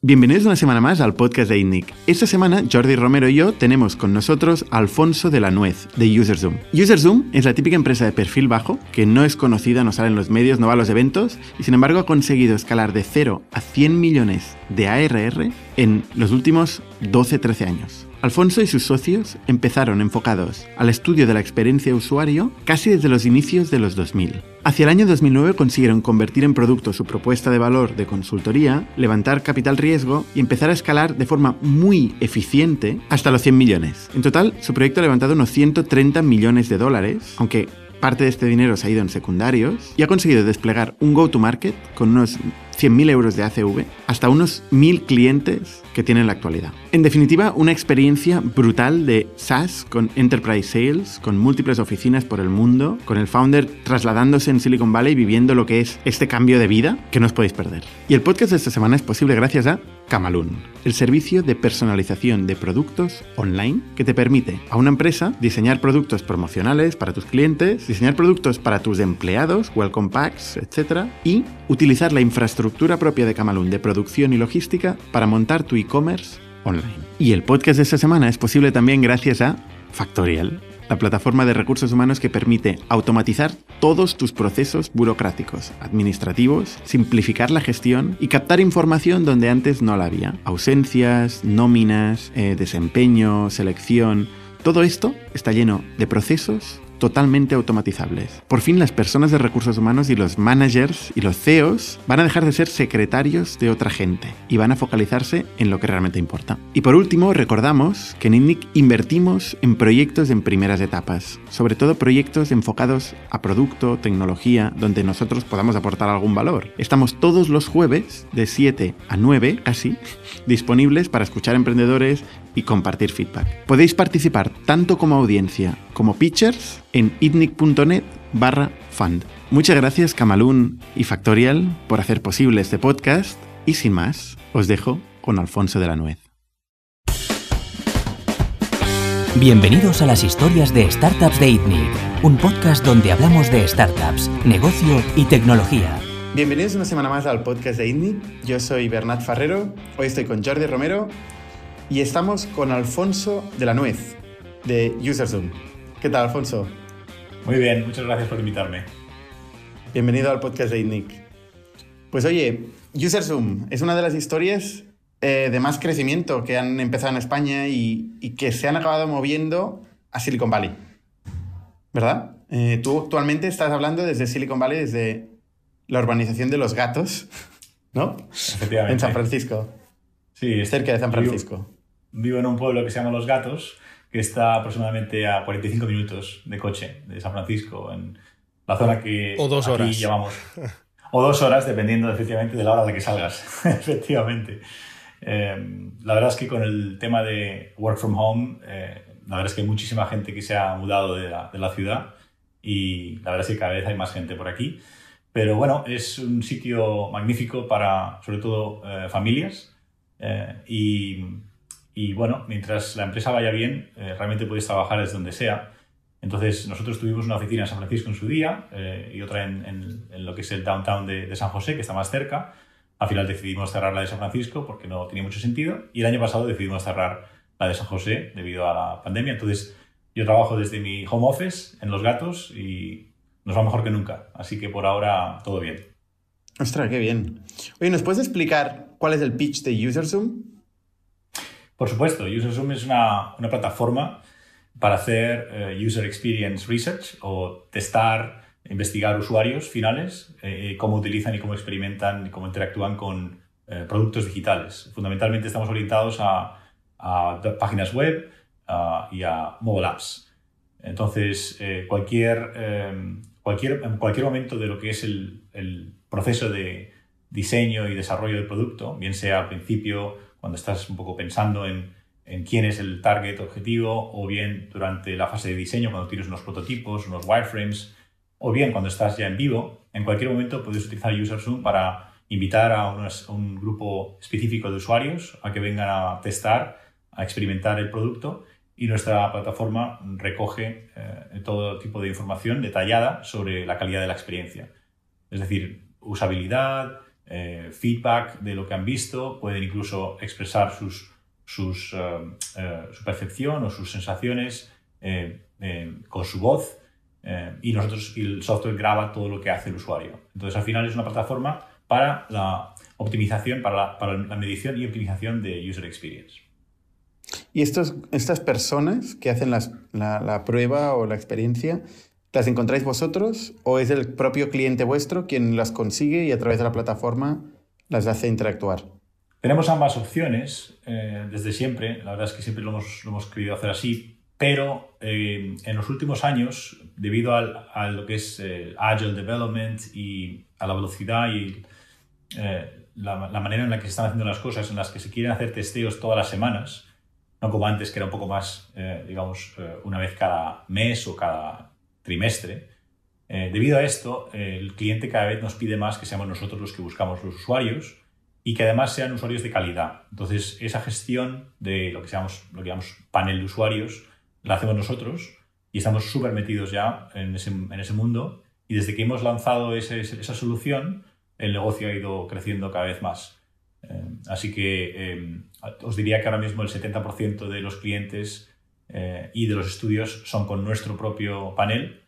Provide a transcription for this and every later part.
Bienvenidos una semana más al podcast de INNIC. Esta semana Jordi Romero y yo tenemos con nosotros a Alfonso de la Nuez, de UserZoom. UserZoom es la típica empresa de perfil bajo, que no es conocida, no sale en los medios, no va a los eventos, y sin embargo ha conseguido escalar de 0 a 100 millones de ARR en los últimos 12-13 años. Alfonso y sus socios empezaron enfocados al estudio de la experiencia usuario casi desde los inicios de los 2000. Hacia el año 2009 consiguieron convertir en producto su propuesta de valor de consultoría, levantar capital riesgo y empezar a escalar de forma muy eficiente hasta los 100 millones. En total, su proyecto ha levantado unos 130 millones de dólares, aunque parte de este dinero se ha ido en secundarios y ha conseguido desplegar un go-to-market con unos 100.000 euros de ACV hasta unos 1.000 clientes que tiene en la actualidad. En definitiva, una experiencia brutal de SaaS con Enterprise Sales, con múltiples oficinas por el mundo, con el founder trasladándose en Silicon Valley viviendo lo que es este cambio de vida que no os podéis perder. Y el podcast de esta semana es posible gracias a Camalún, el servicio de personalización de productos online que te permite a una empresa diseñar productos promocionales para tus clientes, diseñar productos para tus empleados, welcome packs, etc. y utilizar la infraestructura propia de Camalún de producción y logística para montar tu e-commerce online. Y el podcast de esta semana es posible también gracias a Factorial la plataforma de recursos humanos que permite automatizar todos tus procesos burocráticos, administrativos, simplificar la gestión y captar información donde antes no la había. Ausencias, nóminas, eh, desempeño, selección. Todo esto está lleno de procesos totalmente automatizables. Por fin las personas de recursos humanos y los managers y los CEOs van a dejar de ser secretarios de otra gente y van a focalizarse en lo que realmente importa. Y por último, recordamos que en INNIC invertimos en proyectos en primeras etapas, sobre todo proyectos enfocados a producto, tecnología, donde nosotros podamos aportar algún valor. Estamos todos los jueves de 7 a 9 casi disponibles para escuchar emprendedores y compartir feedback. Podéis participar tanto como audiencia como pitchers en itnic.net barra fund. Muchas gracias Camalún y Factorial por hacer posible este podcast y sin más, os dejo con Alfonso de la Nuez. Bienvenidos a las historias de Startups de ITNIC, un podcast donde hablamos de startups, negocio y tecnología. Bienvenidos una semana más al podcast de ITNIC. Yo soy Bernat Ferrero, hoy estoy con Jordi Romero y estamos con Alfonso de la Nuez, de UserZoom. ¿Qué tal, Alfonso? Muy bien, muchas gracias por invitarme. Bienvenido al podcast de INNIC. Pues oye, UserZoom es una de las historias eh, de más crecimiento que han empezado en España y, que se han acabado moviendo a Silicon Valley. ¿Verdad? Eh, tú actualmente estás hablando desde Silicon Valley, desde la urbanización de los gatos, ¿no? Efectivamente. En San Francisco. Sí, cerca de San Francisco vivo en un pueblo que se llama Los Gatos, que está aproximadamente a 45 minutos de coche de San Francisco, en la zona que o dos aquí horas. llamamos. O dos horas, dependiendo efectivamente de la hora a la que salgas. efectivamente. Eh, la verdad es que con el tema de work from home, eh, la verdad es que hay muchísima gente que se ha mudado de la, de la, ciudad y la verdad es que cada vez hay más gente por aquí. Pero bueno, es un sitio magnífico para, sobre todo, eh, familias. y y bueno, mientras la empresa vaya bien, eh, realmente puedes trabajar desde donde sea. Entonces, nosotros tuvimos una oficina en San Francisco en su día eh, y otra en, en, lo que es el downtown de, de, San José, que está más cerca. Al final decidimos cerrar la de San Francisco porque no tenía mucho sentido. Y el año pasado decidimos cerrar la de San José debido a la pandemia. Entonces, yo trabajo desde mi home office en Los Gatos y nos va mejor que nunca. Así que por ahora todo bien. Ostras, qué bien. Oye, ¿nos puedes explicar cuál es el pitch de UserZoom? Por supuesto, UserZoom es una, una plataforma para hacer uh, User Experience Research o testar, investigar usuarios finales, eh, cómo utilizan y cómo experimentan y cómo interactúan con eh, productos digitales. Fundamentalmente estamos orientados a, a páginas web y a mobile apps. Entonces, eh, cualquier, cualquier, en cualquier momento de lo que es el, el proceso de diseño y desarrollo del producto, bien sea al principio, cuando estás un poco pensando en, quién es el target objetivo, o bien durante la fase de diseño, cuando tienes unos prototipos, unos wireframes, o bien cuando estás ya en vivo, en cualquier momento puedes utilizar UserZoom para invitar a un grupo específico de usuarios a que vengan a testar, a experimentar el producto y nuestra plataforma recoge eh, todo tipo de información detallada sobre la calidad de la experiencia. Es decir, usabilidad, eh, feedback de lo que han visto, pueden incluso expresar sus, sus, su percepción o sus sensaciones con su voz y nosotros el software graba todo lo que hace el usuario. Entonces al final es una plataforma para la optimización, para la, para la medición y optimización de user experience. ¿Y estas personas que hacen la, la, prueba o la experiencia, las encontráis vosotros o es el propio cliente vuestro quien las consigue y a través de la plataforma las hace interactuar? Tenemos ambas opciones eh, desde siempre. La verdad es que siempre lo hemos, querido hacer así. Pero eh, en los últimos años, debido a lo que es eh, Agile Development y a la velocidad y la, la, manera en la que se están haciendo las cosas, en las que se quieren hacer testeos todas las semanas, no como antes, que era un poco más, eh, digamos, eh, una vez cada mes o cada trimestre. Eh, debido a esto, el cliente cada vez nos pide más que seamos nosotros los que buscamos los usuarios y que además sean usuarios de calidad. Entonces, esa gestión de lo que, seamos, lo que llamamos panel de usuarios la hacemos nosotros y estamos súper metidos ya en ese, en ese, mundo. Y desde que hemos lanzado ese, esa solución, el negocio ha ido creciendo cada vez más. Eh, así que eh, os diría que ahora mismo el 70% de los clientes eh, y de los estudios son con nuestro propio panel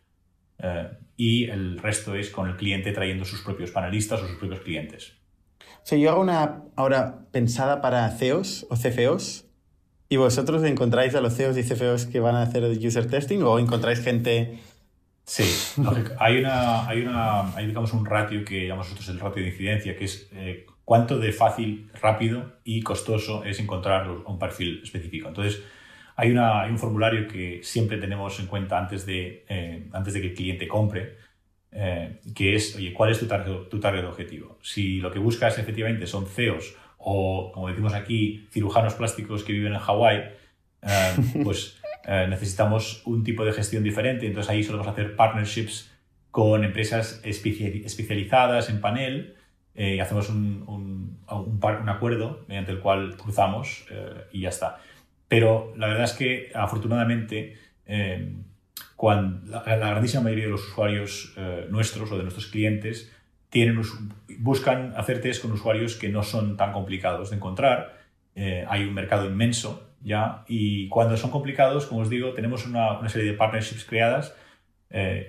y el resto es con el cliente trayendo sus propios panelistas o sus propios clientes. O yo hago una ahora pensada para CEOs o CFOs y vosotros encontráis a los CEOs y CFOs que van a hacer user testing o encontráis gente... Sí, hay, una, hay, una, hay digamos un ratio que llamamos nosotros el ratio de incidencia, que es cuánto de fácil, rápido y costoso es encontrar un perfil específico. Entonces, hay, una, un formulario que siempre tenemos en cuenta antes de, eh, antes de que el cliente compre, eh, que es, oye, ¿cuál es tu target, tu target objetivo? Si lo que buscas efectivamente son CEOs o, como decimos aquí, cirujanos plásticos que viven en Hawái, eh, pues necesitamos un tipo de gestión diferente. Entonces ahí solemos hacer partnerships con empresas especializadas en panel eh, hacemos un, un, un, acuerdo mediante el cual cruzamos eh, y ya está. Pero la verdad es que afortunadamente eh, cuando la, grandísima mayoría de los usuarios nuestros o de nuestros clientes buscan hacer test con usuarios que no son tan complicados de encontrar. hay un mercado inmenso ya y cuando son complicados, como os digo, tenemos una, una serie de partnerships creadas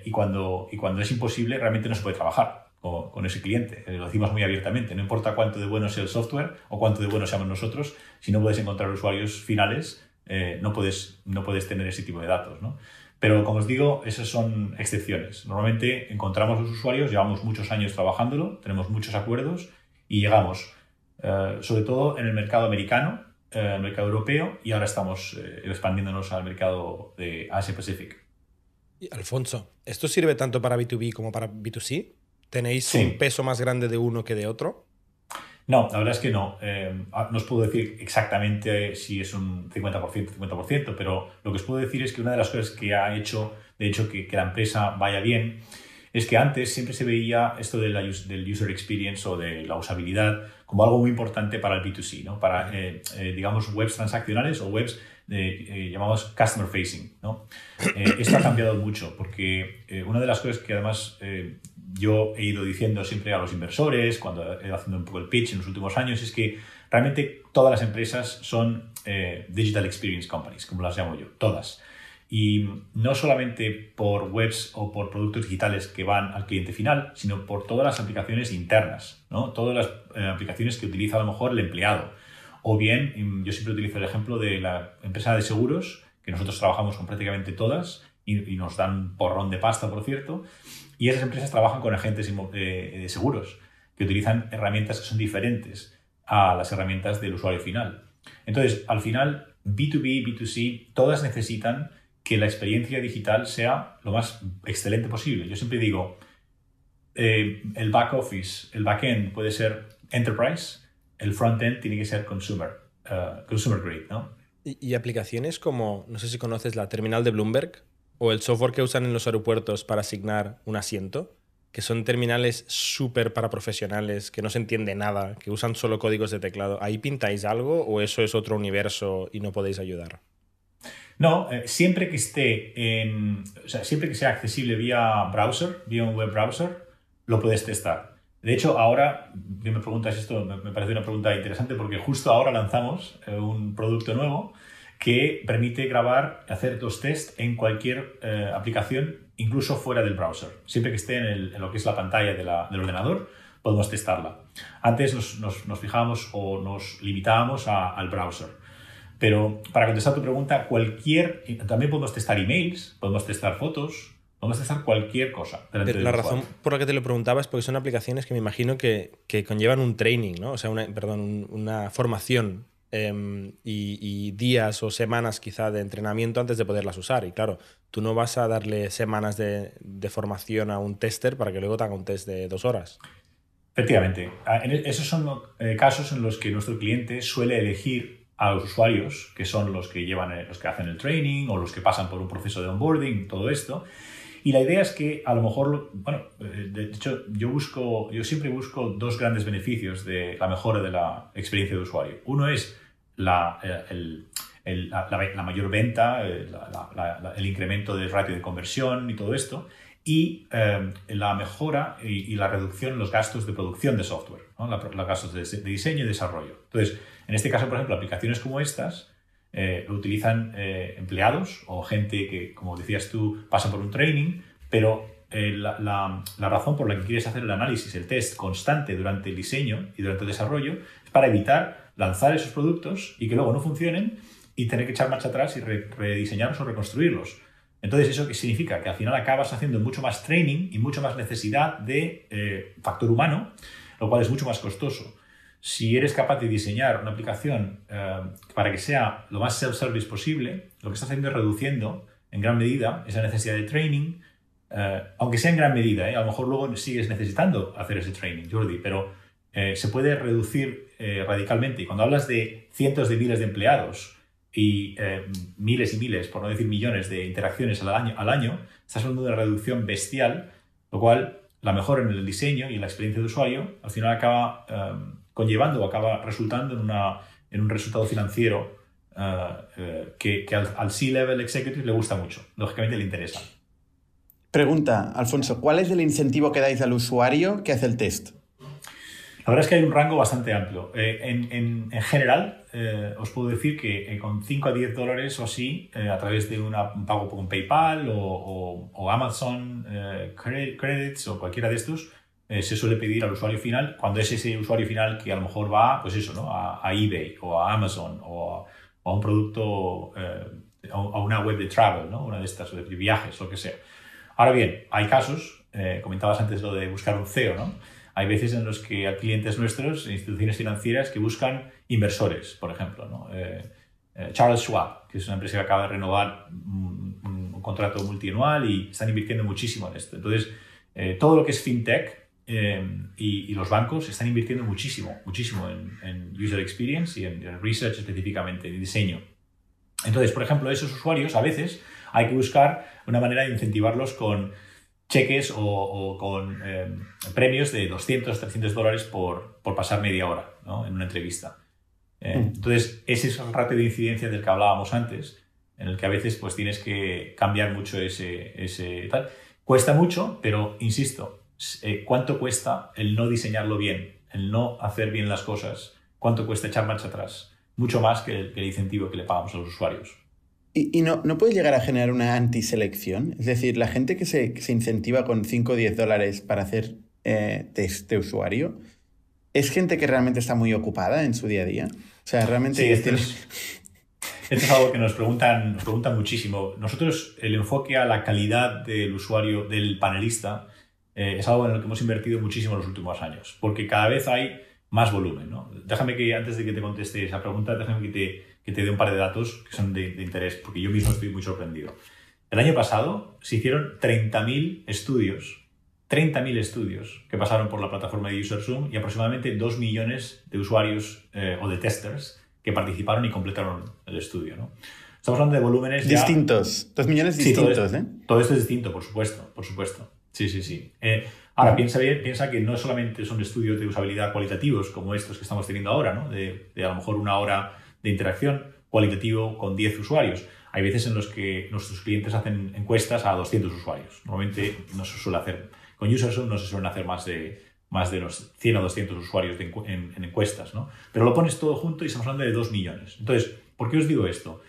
y, cuando, y cuando es imposible realmente no se puede trabajar con, ese cliente. Eh, lo decimos muy abiertamente. No importa cuánto de bueno sea el software o cuánto de bueno seamos nosotros, si no puedes encontrar usuarios finales, eh, no, puedes, no puedes tener ese tipo de datos. ¿no? Pero como os digo, esas son excepciones. Normalmente encontramos los usuarios, llevamos muchos años trabajándolo, tenemos muchos acuerdos y llegamos, eh, sobre todo en el mercado americano, el mercado europeo y ahora estamos expandiéndonos al mercado de Asia Pacific. Alfonso, ¿esto sirve tanto para B2B como para B2C? ¿Tenéis un peso más grande de uno que de otro? No, la verdad es que no. Eh, no os puedo decir exactamente si es un 50%, 50%, pero lo que os puedo decir es que una de las cosas que ha hecho, de hecho, que, la empresa vaya bien, es que antes siempre se veía esto de la, del user experience o de la usabilidad como algo muy importante para el B2C, ¿no? para, eh, eh, digamos, webs transaccionales o webs de, llamados customer facing. ¿no? esto ha cambiado mucho porque una de las cosas que además yo he ido diciendo siempre a los inversores, cuando he ido haciendo un poco el pitch en los últimos años, es que realmente todas las empresas son eh, Digital Experience Companies, como las llamo yo, todas. Y no solamente por webs o por productos digitales que van al cliente final, sino por todas las aplicaciones internas, ¿no? todas las eh, aplicaciones que utiliza a lo mejor el empleado. O bien, yo siempre utilizo el ejemplo de la empresa de seguros, que nosotros trabajamos con prácticamente todas y, y nos dan porrón de pasta, por cierto, y esas empresas trabajan con agentes de seguros que utilizan herramientas que son diferentes a las herramientas del usuario final. Entonces, al final, B2B, B2C, todas necesitan que la experiencia digital sea lo más excelente posible. Yo siempre digo, eh, el back office, el back end puede ser enterprise, el front end tiene que ser consumer, uh, consumer grade, ¿no? y aplicaciones como, no sé si conoces la terminal de Bloomberg, o el software que usan en los aeropuertos para asignar un asiento, que son terminales súper para profesionales, que no se entiende nada, que usan solo códigos de teclado. ¿Ahí pintáis algo o eso es otro universo y no podéis ayudar? No, eh, siempre que esté en, o sea, siempre que sea accesible vía browser, vía un web browser, lo puedes testar. De hecho, ahora me preguntas esto, me parece una pregunta interesante porque justo ahora lanzamos eh, un producto nuevo que permite grabar, hacer los test en cualquier eh, aplicación, incluso fuera del browser. Siempre que esté en, lo que es la pantalla del ordenador, podemos testarla. Antes nos, fijábamos o nos limitábamos al browser. Pero para contestar tu pregunta, cualquier. También podemos testar emails, podemos testar fotos, podemos testar cualquier cosa. La razón por la que te lo preguntaba es porque son aplicaciones que me imagino que, conllevan un training, ¿no? O sea, una, perdón, una formación Em, y, días o semanas quizá de entrenamiento antes de poderlas usar. Y claro, tú no vas a darle semanas de, formación a un tester para que luego te haga un test de dos horas. Efectivamente. E, esos son eh, casos en los que nuestro cliente suele elegir a los usuarios, que son los que llevan, los que hacen el training o los que pasan por un proceso de onboarding, todo esto. Y la idea es que a lo mejor, bueno, eh, de hecho yo busco, yo siempre busco dos grandes beneficios de la mejora de la experiencia de usuario. Uno es la, eh, la, mayor venta, eh, el incremento del ratio de conversión y todo esto, y eh, la mejora y, la reducción en los gastos de producción de software, los gastos de, diseño y desarrollo. Entonces, en este caso, por ejemplo, aplicaciones como estas lo utilizan empleados o gente que, como decías tú, pasa por un training, pero la, la, razón por la que quieres hacer el análisis, el test constante durante el diseño y durante el desarrollo es para evitar lanzar esos productos y que luego no funcionen y tener que echar marcha atrás y rediseñarlos o reconstruirlos. Entonces, ¿eso qué significa? Que al final acabas haciendo mucho más training y mucho más necesidad de eh, factor humano, lo cual es mucho más costoso. Si eres capaz de diseñar una aplicación eh, para que sea lo más self-service posible, lo que estás haciendo es reduciendo en gran medida esa necesidad de training, eh, aunque sea en gran medida, a lo mejor luego sigues necesitando hacer ese training, Jordi, pero se puede reducir eh, radicalmente. Y cuando hablas de cientos de miles de empleados y eh, miles y miles, por no decir millones de interacciones al año, estás hablando de una reducción bestial, lo cual la mejora en el diseño y en la experiencia de usuario al final acaba eh, conllevando o acaba resultando en, una, en un resultado financiero que, al, al C-Level Executive le gusta mucho, lógicamente le interesa. Pregunta, Alfonso, ¿cuál es el incentivo que dais al usuario que hace el test? La verdad es que hay un rango bastante amplio. Eh, en, general, eh, os puedo decir que eh, con 5 a 10 dólares o así, a través de un pago con PayPal o, Amazon Credits o cualquiera de estos, se suele pedir al usuario final, cuando es ese usuario final que a lo mejor va, pues eso, ¿no? a, eBay o a Amazon o a, un producto, a una web de travel, ¿no? una de estas, de viajes, lo que sea. Ahora bien, hay casos, comentabas antes lo de buscar un CEO, ¿no? Hay veces en los que hay clientes nuestros, instituciones financieras, que buscan inversores, por ejemplo. Eh, eh, Charles Schwab, que es una empresa que acaba de renovar un, contrato multianual y están invirtiendo muchísimo en esto. Entonces, eh, todo lo que es fintech y, los bancos están invirtiendo muchísimo, muchísimo en, user experience y en, en, research específicamente, en diseño. Entonces, por ejemplo, esos usuarios a veces hay que buscar una manera de incentivarlos con cheques o, con eh, premios de 200, 300 dólares por, por pasar media hora en una entrevista. Eh, mm. Entonces, ese es el ratio de incidencia del que hablábamos antes, en el que a veces pues, tienes que cambiar mucho ese, ese tal. Cuesta mucho, pero insisto, eh, ¿cuánto cuesta el no diseñarlo bien, el no hacer bien las cosas? ¿Cuánto cuesta echar marcha atrás? Mucho más que el, que el incentivo que le pagamos a los usuarios. ¿Y, no, no, puede llegar a generar una antiselección? Es decir, la gente que se, se incentiva con 5 o 10 dólares para hacer eh, test de usuario, ¿es gente que realmente está muy ocupada en su día a día? O sea, realmente... Sí, esto, es, algo que nos preguntan, nos preguntan muchísimo. Nosotros, el enfoque a la calidad del usuario, del panelista, eh, es algo en lo que hemos invertido muchísimo en los últimos años, porque cada vez hay más volumen. ¿no? Déjame que, antes de que te conteste esa pregunta, déjame que te que te dé un par de datos que son de, interés, porque yo mismo estoy muy sorprendido. El año pasado se hicieron 30.000 estudios, 30.000 estudios que pasaron por la plataforma de UserZoom y aproximadamente 2 millones de usuarios eh, o de testers que participaron y completaron el estudio. ¿no? Estamos hablando de volúmenes distintos, 2 millones distintos. todo, ¿eh? todo, esto es distinto, por supuesto, por supuesto. Sí, sí, sí. Eh, ahora, piensa, bien, piensa que no solamente son estudios de usabilidad cualitativos como estos que estamos teniendo ahora, ¿no? de, de a lo mejor una hora de interacción cualitativo con 10 usuarios. Hay veces en los que nuestros clientes hacen encuestas a 200 usuarios. Normalmente no se suele hacer, con UserZoom no se suelen hacer más de, más de los 100 o 200 usuarios en, encuestas, ¿no? Pero lo pones todo junto y estamos hablando de 2 millones. Entonces, ¿por qué os digo esto?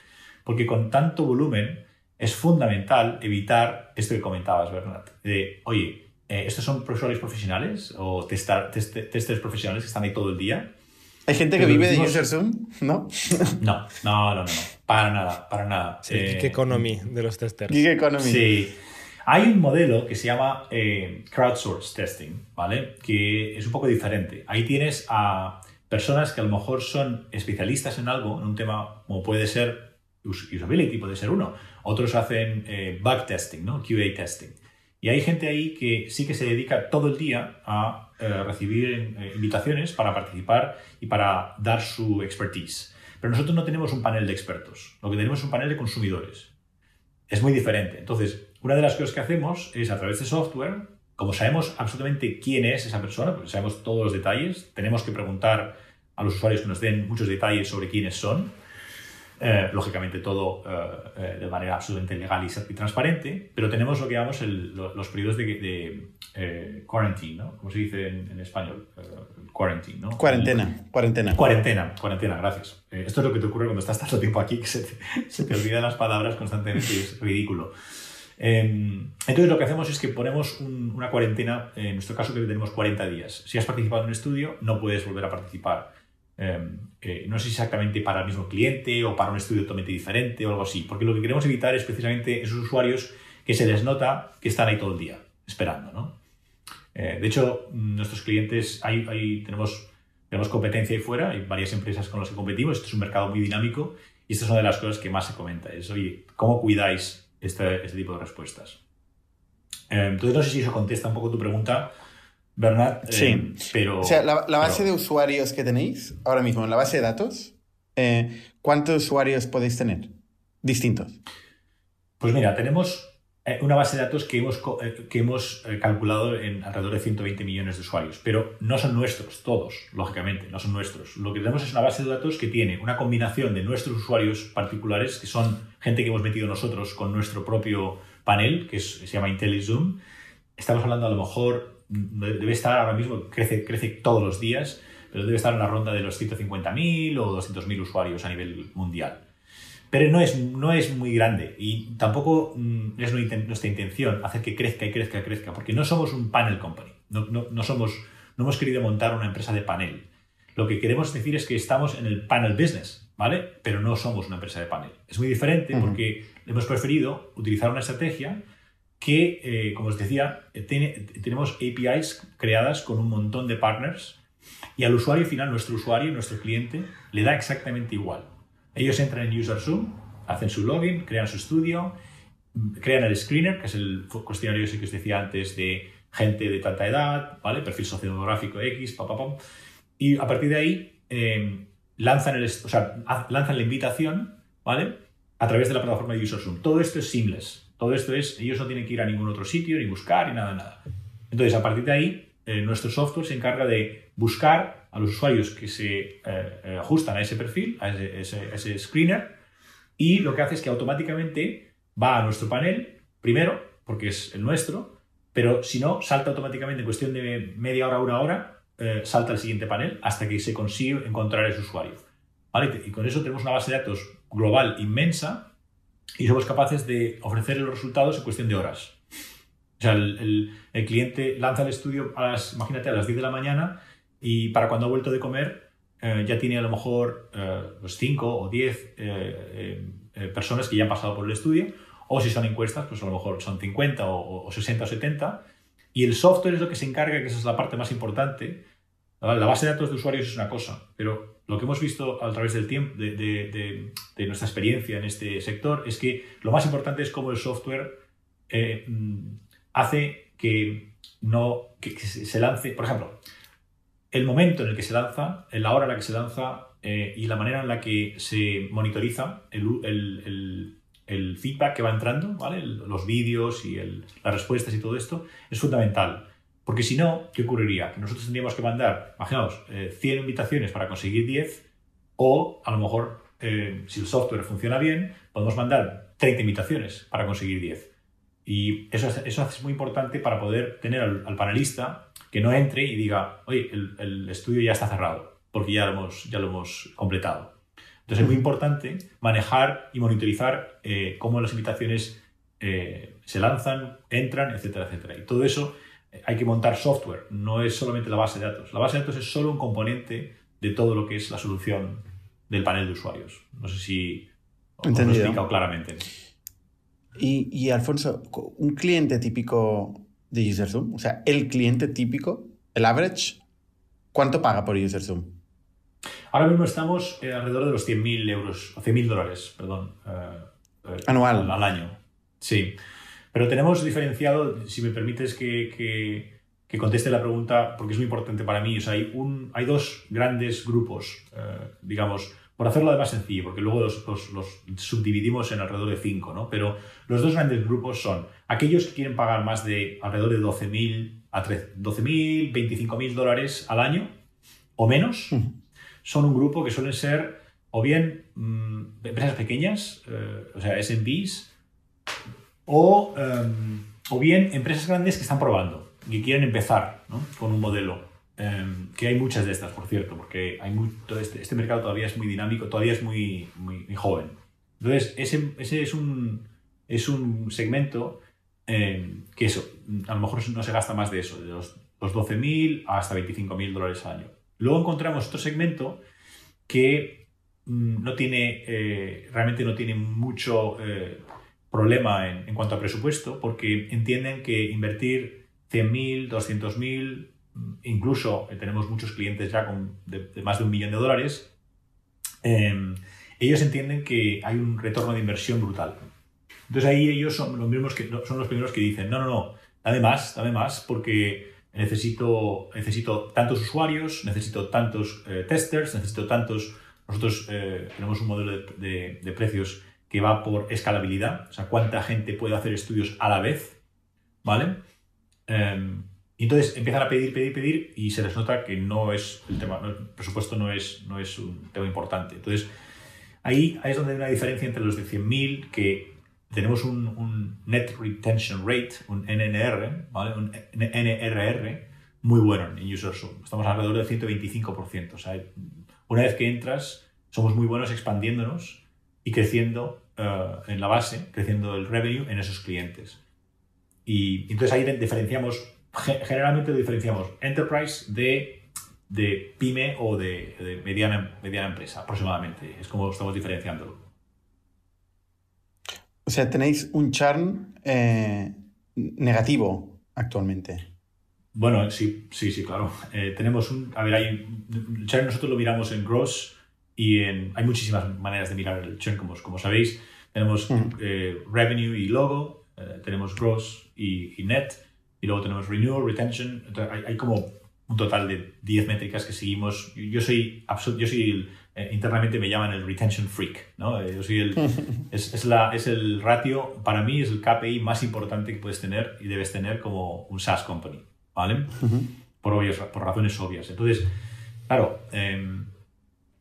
Porque con tanto volumen es fundamental evitar esto que comentabas, Bernat, de, oye, eh, ¿estos son usuarios profesionales o testers profesionales que están ahí todo el día? ¿Hay gente que vive de UserZoom? ¿No? no, no, no, no, para nada, para nada. Sí, eh, economy de los testers. Gig economy. Sí. Hay un modelo que se llama eh, crowdsource testing, ¿vale? Que es un poco diferente. Ahí tienes a personas que a lo mejor son especialistas en algo, en un tema como puede ser usability, puede ser uno. Otros hacen eh, bug testing, ¿no? QA testing. Y hay gente ahí que sí que se dedica todo el día a eh, recibir invitaciones para participar y para dar su expertise. Pero nosotros no tenemos un panel de expertos, lo que tenemos es un panel de consumidores. Es muy diferente. Entonces, una de las cosas que hacemos es a través de software, como sabemos absolutamente quién es esa persona, porque sabemos todos los detalles, tenemos que preguntar a los usuarios que nos den muchos detalles sobre quiénes son. Eh, lógicamente todo eh, eh, de manera absolutamente legal y, transparente, pero tenemos lo que llamamos los periodos de, de quarantine, ¿no? ¿Cómo se dice en, español? quarantine, ¿no? Cuarentena, cuarentena. Cuarentena, cuarentena, gracias. esto es lo que te ocurre cuando estás tanto tiempo aquí, que se te, se te olvidan las palabras constantemente y es ridículo. Em, entonces lo que hacemos es que ponemos una cuarentena, en nuestro caso que tenemos 40 días. Si has participado en un estudio, no puedes volver a participar. Em, no sé exactamente para el mismo cliente o para un estudio totalmente diferente o algo así, porque lo que queremos evitar es precisamente esos usuarios que se les nota que están ahí todo el día, esperando. ¿no? Eh, de hecho, nuestros clientes, hay, tenemos, tenemos competencia ahí fuera, hay varias empresas con las que competimos, esto es un mercado muy dinámico y esta es una de las cosas que más se comenta, es, oye, ¿cómo cuidáis este, este, tipo de respuestas. Eh, entonces, no sé si eso contesta un poco tu pregunta, Eh, sí, pero. O sea, la, base de usuarios que tenéis ahora mismo, en la base de datos, eh, ¿cuántos usuarios podéis tener distintos? Pues mira, tenemos eh, una base de datos que hemos, eh, que hemos eh, calculado en alrededor de 120 millones de usuarios, pero no son nuestros, todos, lógicamente, no son nuestros. Lo que tenemos es una base de datos que tiene una combinación de nuestros usuarios particulares, que son gente que hemos metido nosotros con nuestro propio panel, que se llama IntelliZoom. Estamos hablando a lo mejor, debe estar ahora mismo, crece, crece todos los días, pero debe estar en la ronda de los 150.000 o 200.000 usuarios a nivel mundial pero no es, no es muy grande y tampoco mm, es nuestra intención hacer que crezca y crezca y crezca, porque no somos un panel company, no, no, no, somos, no hemos querido montar una empresa de panel. Lo que queremos decir es que estamos en el panel business, ¿vale? Pero no somos una empresa de panel. Es muy diferente porque hemos preferido utilizar una estrategia que, eh, como os decía, tenemos APIs creadas con un montón de partners y al usuario final, nuestro usuario, nuestro cliente, le da exactamente igual. Ellos entran en UserZoom, hacen su login, crean su estudio, crean el screener, que es el cuestionario que os decía antes de gente de tanta edad, ¿vale? Perfil sociodemográfico X, pa, y a partir de ahí em, lanzan, el, lanzan la invitación, ¿vale? A través de la plataforma de UserZoom. Todo esto es seamless. Todo esto es, ellos no tienen que ir a ningún otro sitio, ni buscar, ni nada, nada. Entonces, a partir de ahí, eh, nuestro software se encarga de buscar a los usuarios que se eh, eh, ajustan a ese perfil, a ese, screener, y lo que hace es que automáticamente va a nuestro panel, primero, porque es el nuestro, pero si no, salta automáticamente en cuestión de media hora, una hora, salta al siguiente panel hasta que se consigue encontrar ese usuario. Y con eso tenemos una base de datos global inmensa y somos capaces de ofrecer los resultados en cuestión de horas. O sea, el, el cliente lanza el estudio, a las, imagínate, a las 10 de la mañana y para cuando ha vuelto de comer eh, ya tiene a lo mejor eh, 5 pues o 10 eh, eh, personas que ya han pasado por el estudio, o si son encuestas, pues a lo mejor son 50 o, 60 o 70, y el software es lo que se encarga, que esa es la parte más importante. La base de datos de usuarios es una cosa, pero lo que hemos visto a través del tiempo, de, nuestra experiencia en este sector, es que lo más importante es cómo el software mm, hace que, no, que se lance, por ejemplo, el momento en el que se lanza, la hora en la que se lanza eh, y la manera en la que se monitoriza el, feedback que va entrando, ¿vale? los vídeos y las respuestas y todo esto, es fundamental. Porque si no, ¿qué ocurriría? Que nosotros tendríamos que mandar, imaginaos, 100 eh, invitaciones para conseguir 10 o a lo mejor, eh, si el software funciona bien, podemos mandar 30 invitaciones para conseguir 10. Y eso, eso es muy importante para poder tener al panelista que no entre y diga, oye, el, estudio ya está cerrado, porque ya lo hemos, ya lo hemos completado. Entonces es muy importante manejar y monitorizar eh, cómo las invitaciones eh, se lanzan, entran, etcétera, etcétera. Y todo eso hay que montar software, no es solamente la base de datos. La base de datos es solo un componente de todo lo que es la solución del panel de usuarios. No sé si os lo he explicado claramente. Y, y, Alfonso, un cliente típico de UserZoom, o sea, el cliente típico, el average, ¿cuánto paga por UserZoom? Ahora mismo estamos eh, alrededor de los 100.000 euros, 100.000 dólares, perdón. Eh, Anual. Al, año. Sí. Pero tenemos diferenciado, si me permites que, que, que, conteste la pregunta, porque es muy importante para mí. O sea, hay, un, hay dos grandes grupos, digamos, por hacerlo además sencillo, porque luego los, subdividimos en alrededor de 5, ¿no? Pero los dos grandes grupos son aquellos que quieren pagar más de alrededor de 12.000 a 12.000, 25.000 dólares al año o menos. Son un grupo que suelen ser o bien mm, empresas pequeñas, eh, o sea, SMBs, o, em, o bien empresas grandes que están probando, que quieren empezar con un modelo. Em, que hay muchas de estas, por cierto, porque hay mucho, este, este, mercado todavía es muy dinámico, todavía es muy, muy, joven. Entonces, ese, ese, es, un, es un segmento em, que eso, a lo mejor no se gasta más de eso, de los, los 12.000 hasta 25.000 dólares al año. Luego encontramos otro segmento que mm, no tiene, eh, realmente no tiene mucho eh, problema en, en, cuanto a presupuesto, porque entienden que invertir 100.000, 200.000, incluso eh, tenemos muchos clientes ya con de, más de un millón de dólares, em, ellos entienden que hay un retorno de inversión brutal. Entonces ahí ellos son los, mismos que, son los primeros que dicen, no, no, no, dame más, dame más, porque necesito, necesito tantos usuarios, necesito tantos eh, testers, necesito tantos... Nosotros eh, tenemos un modelo de, de, precios que va por escalabilidad, o sea, cuánta gente puede hacer estudios a la vez, ¿vale? Em, y entonces empiezan a pedir, pedir, pedir y se les nota que no es el tema, el presupuesto no es, no es un tema importante. Entonces ahí, es donde hay una diferencia entre los de 100.000 que tenemos un, Net Retention Rate, un NNR, ¿vale? un NRR muy bueno en UserZoom. Estamos alrededor del 125%. O sea, una vez que entras, somos muy buenos expandiéndonos y creciendo eh, en la base, creciendo el revenue en esos clientes. Y entonces ahí diferenciamos generalmente diferenciamos enterprise de, de pyme o de, mediana, mediana empresa, aproximadamente. Es como estamos diferenciándolo. O sea, tenéis un churn eh, negativo actualmente. Bueno, sí, sí, sí, claro. Eh, tenemos un. A ver, hay. El churn nosotros lo miramos en gross y en. Hay muchísimas maneras de mirar el churn, como, como sabéis. Tenemos eh, revenue y logo, tenemos gross y, y net y luego tenemos renewal, retention, hay, como un total de 10 métricas que seguimos. Yo soy, yo soy eh, internamente me llaman el retention freak, ¿no? Eh, yo soy el, es, es, la, es el ratio, para mí es el KPI más importante que puedes tener y debes tener como un SaaS company, ¿vale? por, obvias, por razones obvias. Entonces, claro, em,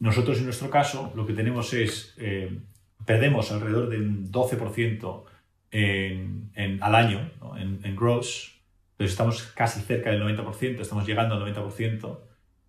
nosotros en nuestro caso lo que tenemos es, eh, perdemos alrededor del 12% en, en, al año ¿no? en, en gross estamos casi cerca del 90%, estamos llegando al 90%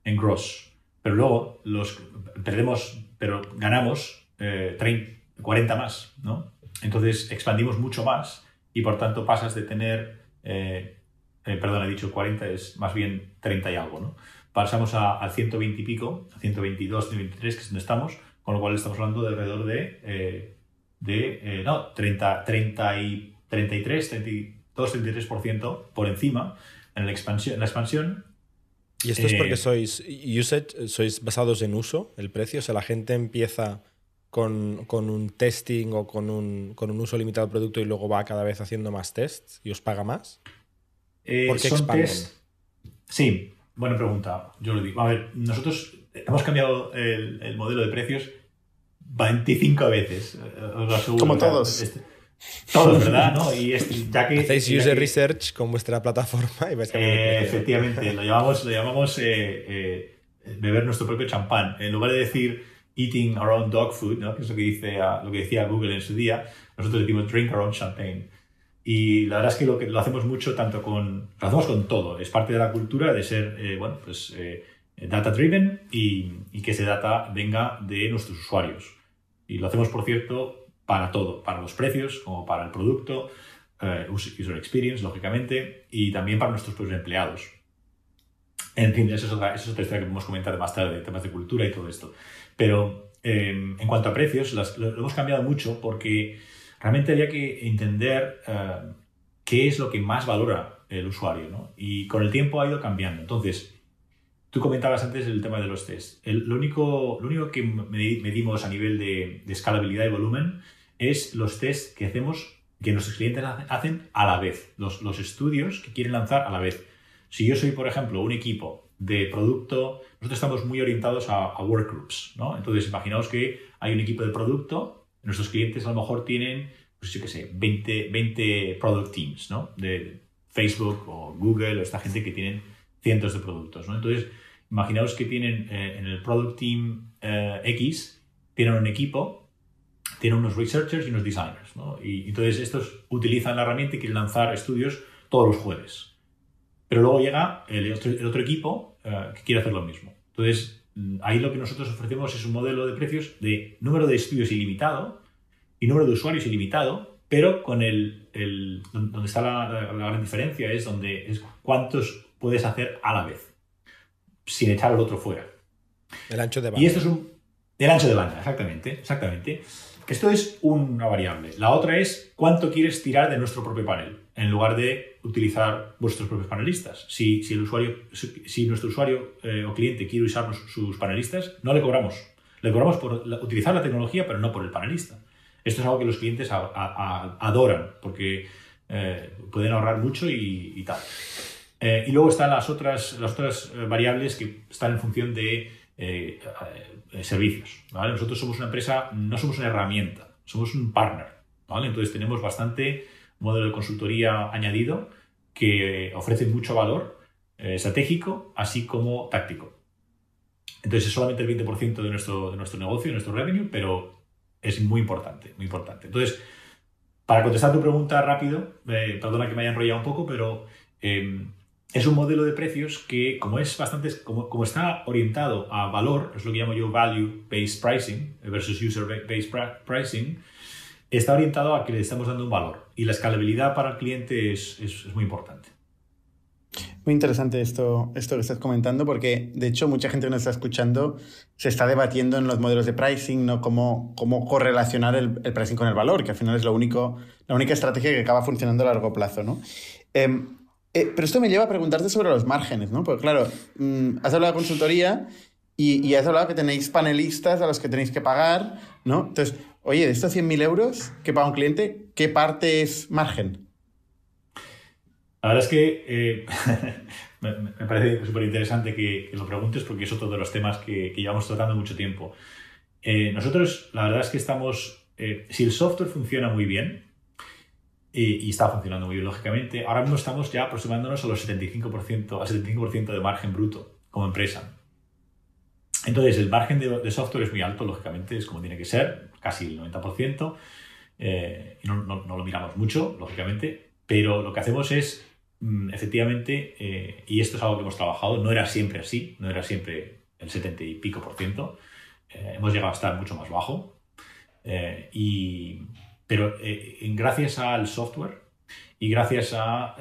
en gross. Pero luego los perdemos, pero ganamos 30, eh, 40 más, ¿no? Entonces expandimos mucho más y por tanto pasas de tener, eh, eh, perdón, he dicho 40, es más bien 30 y algo, ¿no? Pasamos a, a 120 y pico, a 122, 123, que es donde estamos, con lo cual estamos hablando de alrededor de, de no, 30, 30 y 33, 30 2,33% por encima en la expansión. la expansión ¿Y esto es porque eh, sois usage, sois basados en uso, el precio? O sea, la gente empieza con, con un testing o con un, con un, uso limitado del producto y luego va cada vez haciendo más tests y os paga más. Eh, ¿Por qué expanden? Sí, buena pregunta. Yo lo digo. A ver, nosotros hemos cambiado el, el modelo de precios 25 veces. Como todos. Este, todos, ¿verdad? ¿no? Y ya que, Hacéis user research con vuestra plataforma y vais eh, Efectivamente, lo llamamos, lo llamamos eh, eh, beber nuestro propio champán. En lugar de decir eating our own dog food, ¿no? que es lo que, dice, lo que decía Google en su día, nosotros decimos drink our own champagne. Y la verdad es que lo, que lo hacemos mucho tanto con, lo hacemos con todo, es parte de la cultura de ser, eh, bueno, pues eh, data driven y, y, que ese data venga de nuestros usuarios. Y lo hacemos, por cierto, para todo, para los precios, como para el producto, eh, user experience, lógicamente, y también para nuestros propios empleados. En fin, eso es, otra, eso es otra historia que podemos comentar más tarde, temas de cultura y todo esto. Pero en cuanto a precios, lo, hemos cambiado mucho porque realmente había que entender uh, qué es lo que más valora el usuario, ¿no? Y con el tiempo ha ido cambiando. Entonces, tú comentabas antes el tema de los tests. El, lo, único, lo único que medimos a nivel de, escalabilidad y volumen es los tests que hacemos, que nuestros clientes hacen a la vez, los, los estudios que quieren lanzar a la vez. Si yo soy, por ejemplo, un equipo de producto, nosotros estamos muy orientados a, a workgroups, ¿no? Entonces, imaginaos que hay un equipo de producto nuestros clientes a lo mejor tienen, pues yo qué sé, 20, 20 product teams, ¿no? De Facebook o Google o esta gente que tienen cientos de productos, ¿no? Entonces, imaginaos que tienen eh, en el product team eh, X, tienen un equipo, tienen unos researchers y unos designers, ¿no? Y entonces estos utilizan la herramienta y quieren lanzar estudios todos los jueves. Pero luego llega el otro, el otro equipo eh, que quiere hacer lo mismo. Entonces, ahí lo que nosotros ofrecemos es un modelo de precios de número de estudios ilimitado y número de usuarios ilimitado, pero con el, el donde está la, la, la, gran diferencia es donde es cuántos puedes hacer a la vez, sin echar al otro fuera. El ancho de banda. Y esto es un... El ancho de banda, exactamente, exactamente. Esto es una variable. La otra es cuánto quieres tirar de nuestro propio panel, en lugar de utilizar vuestros propios panelistas. Si, si el usuario, si nuestro usuario eh, o cliente quiere usar sus panelistas, no le cobramos. Le cobramos por utilizar la tecnología, pero no por el panelista. Esto es algo que los clientes adoran, porque eh, pueden ahorrar mucho y, tal. Eh, y luego están las otras, las otras variables que están en función de servicios. ¿vale? Nosotros somos una empresa, no somos una herramienta, somos un partner. ¿vale? Entonces tenemos bastante modelo de consultoría añadido que ofrece mucho valor eh, estratégico, así como táctico. Entonces es solamente el 20% de nuestro, de nuestro negocio, de nuestro revenue, pero es muy importante, muy importante. Entonces, para contestar tu pregunta rápido, eh, perdona que me haya enrollado un poco, pero eh, es un modelo de precios que, como es bastante, como, como, está orientado a valor, es lo que llamo yo value-based pricing versus user-based pricing, está orientado a que le estamos dando un valor. Y la escalabilidad para el cliente es, es, muy importante. Muy interesante esto, esto que estás comentando, porque de hecho mucha gente que nos está escuchando se está debatiendo en los modelos de pricing, ¿no? Cómo, cómo correlacionar el, el pricing con el valor, que al final es lo único, la única estrategia que acaba funcionando a largo plazo, ¿no? Eh, eh, pero esto me lleva a preguntarte sobre los márgenes, ¿no? Porque claro, mmm, has hablado de consultoría y, y, has hablado que tenéis panelistas a los que tenéis que pagar, ¿no? Entonces, oye, de estos 100.000 euros que paga un cliente, ¿qué parte es margen? La verdad es que eh, me, parece súper interesante que, lo preguntes porque es otro de los temas que, llevamos tratando mucho tiempo. Eh, nosotros, la verdad es que estamos, eh, si el software funciona muy bien, y, y, está funcionando muy bien, lógicamente. Ahora mismo estamos ya aproximándonos a los 75%, al 75% de margen bruto como empresa. Entonces, el margen de, software es muy alto, lógicamente, es como tiene que ser, casi el 90%. Eh, no, lo miramos mucho, lógicamente, pero lo que hacemos es, mmm, efectivamente, eh, y esto es algo que hemos trabajado, no era siempre así, no era siempre el 70 y pico por ciento, eh, hemos llegado a estar mucho más bajo. Eh, y pero gracias al software y gracias a,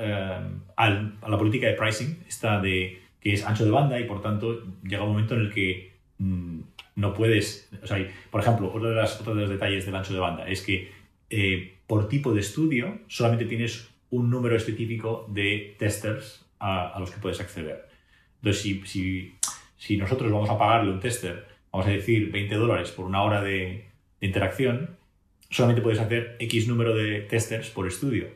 a, la política de pricing, esta de que es ancho de banda y por tanto llega un momento en el que mmm, no puedes, o sea, por ejemplo, otro de, las, otro de los detalles del ancho de banda es que eh, por tipo de estudio solamente tienes un número específico de testers a, los que puedes acceder. Entonces, si, si, nosotros vamos a pagarle un tester, vamos a decir 20 dólares por una hora de, de interacción, solamente puedes hacer X número de testers por estudio.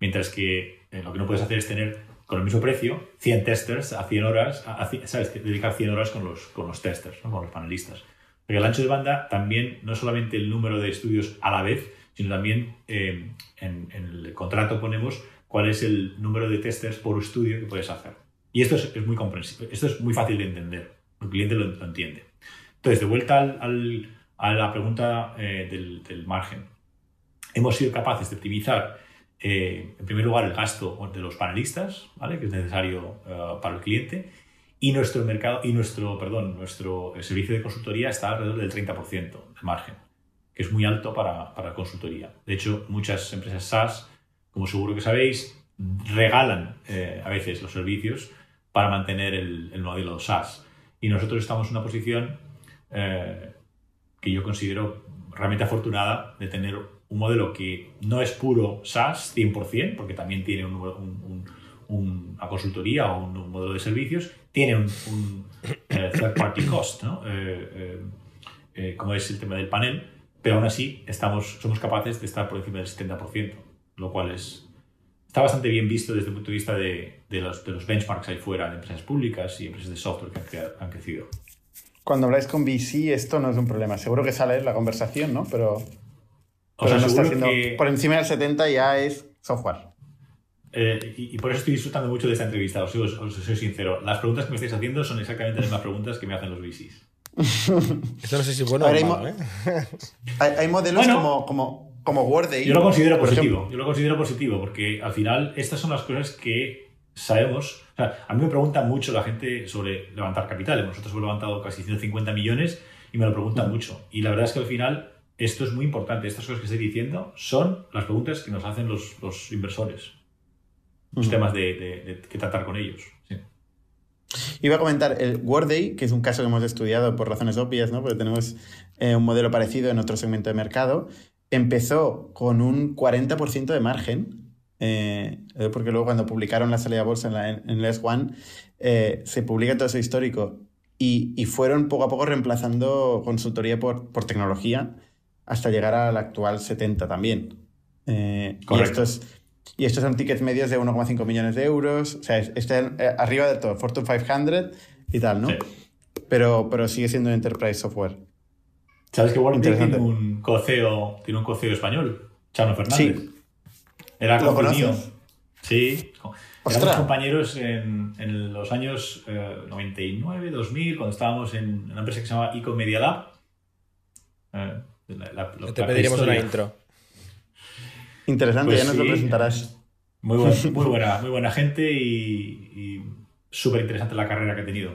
Mientras que eh, lo que no puedes hacer es tener con el mismo precio 100 testers a 100 horas, a, a, ¿sabes? Dedicar 100 horas con los, con los testers, con los panelistas. Porque el ancho de banda también no solamente el número de estudios a la vez, sino también eh, en, el contrato ponemos cuál es el número de testers por estudio que puedes hacer. Y esto es, es muy comprensible, esto es muy fácil de entender, el cliente lo, entiende. Entonces, de vuelta al a la pregunta eh, del, del, margen. Hemos sido capaces de optimizar en primer lugar, el gasto de los panelistas, ¿vale? que es necesario para el cliente, y nuestro mercado y nuestro, perdón, nuestro servicio de consultoría está alrededor del 30% de margen, que es muy alto para, para consultoría. De hecho, muchas empresas SaaS, como seguro que sabéis, regalan eh, a veces los servicios para mantener el, el, modelo SaaS. Y nosotros estamos en una posición eh, que yo considero realmente afortunada de tener un modelo que no es puro SaaS 100%, porque también tiene un, un, una consultoría o un, modelo de servicios, tiene un, eh, third party cost, ¿no? como es el tema del panel, pero aún así estamos, somos capaces de estar por encima del 70%, lo cual es, está bastante bien visto desde el punto de vista de, de los, benchmarks ahí fuera de empresas públicas y empresas de software que han, han, crecido. Cuando habláis con VC, esto no es un problema. Seguro que sale la conversación, ¿no? Pero, o sea, no está haciendo, que... por encima del 70 ya es software. Eh, y, y, por eso estoy disfrutando mucho de esta entrevista, os, os, os, soy sincero. Las preguntas que me estáis haciendo son exactamente las mismas preguntas que me hacen los VCs. Esto no sé si es bueno o malo, ¿eh? hay, hay, modelos bueno, como, como como Worday. Yo lo considero positivo. Yo lo considero positivo porque al final estas son las cosas que sabemos. O sea, a mí me pregunta mucho la gente sobre levantar capital. Nosotros hemos levantado casi 150 millones y me lo preguntan mucho. Y la verdad es que al final esto es muy importante. Estas cosas que estoy diciendo son las preguntas que nos hacen los, los inversores. Los temas de, de, de, que tratar con ellos. Sí. Iba a comentar el Worday, que es un caso que hemos estudiado por razones obvias, ¿no? porque tenemos eh, un modelo parecido en otro segmento de mercado empezó con un 40% de margen, eh, porque luego cuando publicaron la salida a bolsa en, la, en Les One, eh, se publica todo eso histórico y, y, fueron poco a poco reemplazando consultoría por, por tecnología hasta llegar al actual 70 también. Eh, y, estos, y estos son tickets medios de 1,5 millones de euros, o sea, están eh, arriba de todo, Fortune 500 y tal, ¿no? Sí. Pero, pero sigue siendo enterprise software. ¿Sabes que Warren tiene un coceo, tiene un coceo español? Chano Fernández. Sí. Era compañero. Sí. Ostras. Éramos compañeros en, en, los años eh, 99, 2000, cuando estábamos en una empresa que se llama Econ Media Lab. Eh, la, la, la, Te pediremos una intro. Interesante, pues ya nos sí, lo presentarás. Muy, buen, muy, buena, muy buena gente y, y súper interesante la carrera que ha tenido.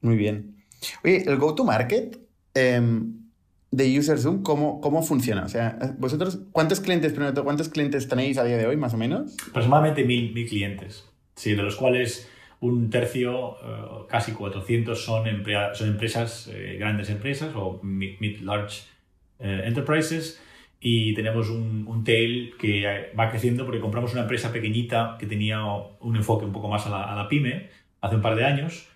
Muy bien. Oye, el go-to-market eh, de UserZoom, ¿cómo, ¿cómo funciona? O sea, vosotros, ¿cuántos clientes, primero, cuántos clientes tenéis a día de hoy, más o menos? Aproximadamente mil, mil clientes, sí, de los cuales un tercio, uh, casi 400, son, son empresas, eh, grandes empresas o mid-large eh, enterprises. Y tenemos un, un, tail que va creciendo porque compramos una empresa pequeñita que tenía un enfoque un poco más a la, a la pyme hace un par de años.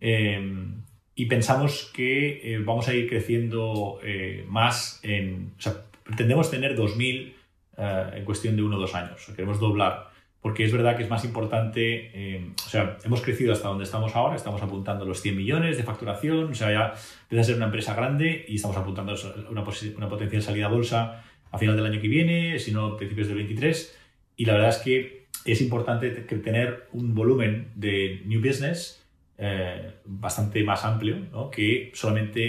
Eh, y pensamos que eh, vamos a ir creciendo eh, más en... O sea, pretendemos tener 2.000 eh, en cuestión de uno o dos años. Queremos doblar. Porque es verdad que es más importante... Eh, o sea, hemos crecido hasta donde estamos ahora. Estamos apuntando los 100 millones de facturación. O sea, ya empieza a ser una empresa grande y estamos apuntando una, una potencial salida a bolsa a final del año que viene, si no principios del 23. Y la verdad es que es importante tener un volumen de new business eh, bastante más amplio ¿no? que solamente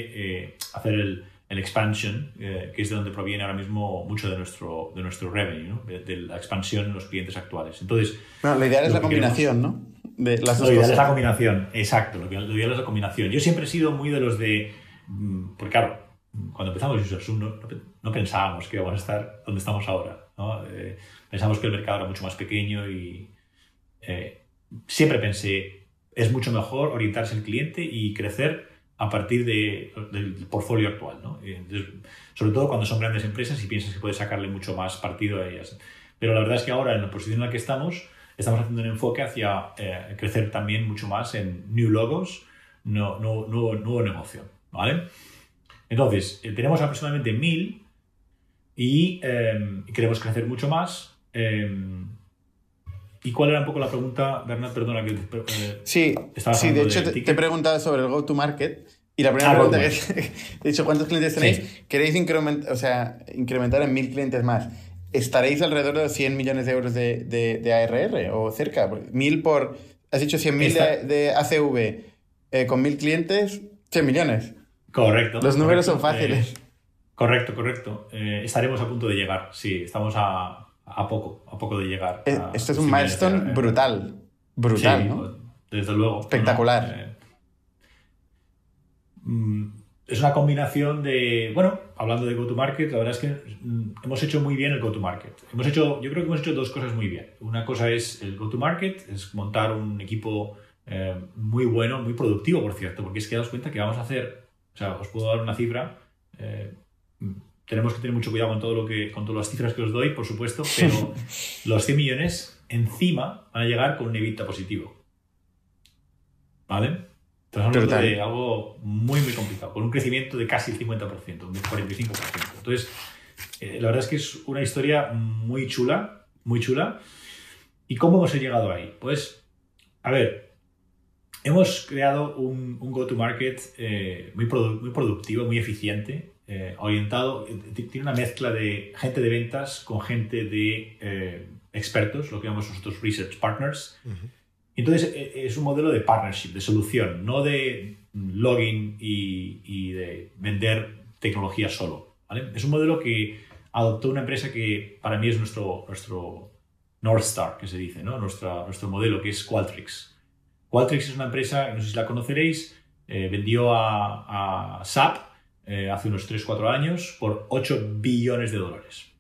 eh, hacer el, el expansion, eh, que es de donde proviene ahora mismo mucho de nuestro, de nuestro revenue, ¿no? de, de, la expansión en los clientes actuales. Entonces, bueno, lo ideal es la combinación, queremos... ¿no? De las lo ideal es la combinación, exacto, lo, que, lo ideal es la combinación. Yo siempre he sido muy de los de, mm, porque claro, cuando empezamos UserZoom no, no, pensábamos que íbamos a estar donde estamos ahora. ¿no? Eh, pensamos que el mercado era mucho más pequeño y eh, siempre pensé, es mucho mejor orientarse al cliente y crecer a partir de, del portfolio actual. ¿no? Entonces, sobre todo cuando son grandes empresas y piensas que puedes sacarle mucho más partido a ellas. Pero la verdad es que ahora, en la posición en la que estamos, estamos haciendo un enfoque hacia eh, crecer también mucho más en new logos, no, no, nuevo, nuevo negocio. ¿vale? Entonces, eh, tenemos aproximadamente mil y eh, queremos crecer mucho más. ¿Y cuál era un poco la pregunta, Bernat? Perdona que eh, Sí, sí de hecho de te, te, he preguntado sobre el go-to-market y la primera ah, pregunta que he dicho, ¿cuántos clientes tenéis? Sí. ¿Queréis incrementar, o sea, incrementar en mil clientes más? ¿Estaréis alrededor de 100 millones de euros de, de, de ARR o cerca? Mil por, has dicho 100 mil de, de, ACV, eh, con mil clientes, 100 millones. Correcto. Los números correcto. son fáciles. Correcto, correcto. Eh, estaremos a punto de llegar, sí, estamos a, a poco, a poco de llegar. Eh, a Esto es un milestone año. brutal. Brutal, Sí, ¿no? Desde luego. Espectacular. No, eh, mm, es una combinación de, bueno, hablando de go-to-market, la verdad es que mm, hemos hecho muy bien el go-to-market. Hemos hecho, yo creo que hemos hecho dos cosas muy bien. Una cosa es el go-to-market, es montar un equipo eh, muy bueno, muy productivo, por cierto, porque es que daos cuenta que vamos a hacer, o sea, os puedo dar una cifra, eh, tenemos que tener mucho cuidado con todo lo que, con todas las cifras que os doy, por supuesto, pero los 100 millones encima van a llegar con un EBITDA positivo. ¿Vale? Estamos hablando de algo muy, muy complicado, con un crecimiento de casi el 50%, un 45%. Entonces, eh, la verdad es que es una historia muy chula, muy chula. ¿Y cómo hemos llegado ahí? Pues, a ver, hemos creado un, un go-to-market eh, muy, produ- muy productivo, muy eficiente, eh, orientado, eh, tiene una mezcla de gente de ventas con gente de eh, expertos, lo que llamamos nosotros research partners. Entonces eh, es un modelo de partnership, de solución, no de login y, y de vender tecnología solo. ¿vale? Es un modelo que adoptó una empresa que para mí es nuestro, nuestro North Star, que se dice, ¿no? Nuestra, nuestro modelo, que es Qualtrics. Qualtrics es una empresa, no sé si la conoceréis, eh, vendió a, a SAP eh, hace unos 3-4 años por 8 billones de dólares.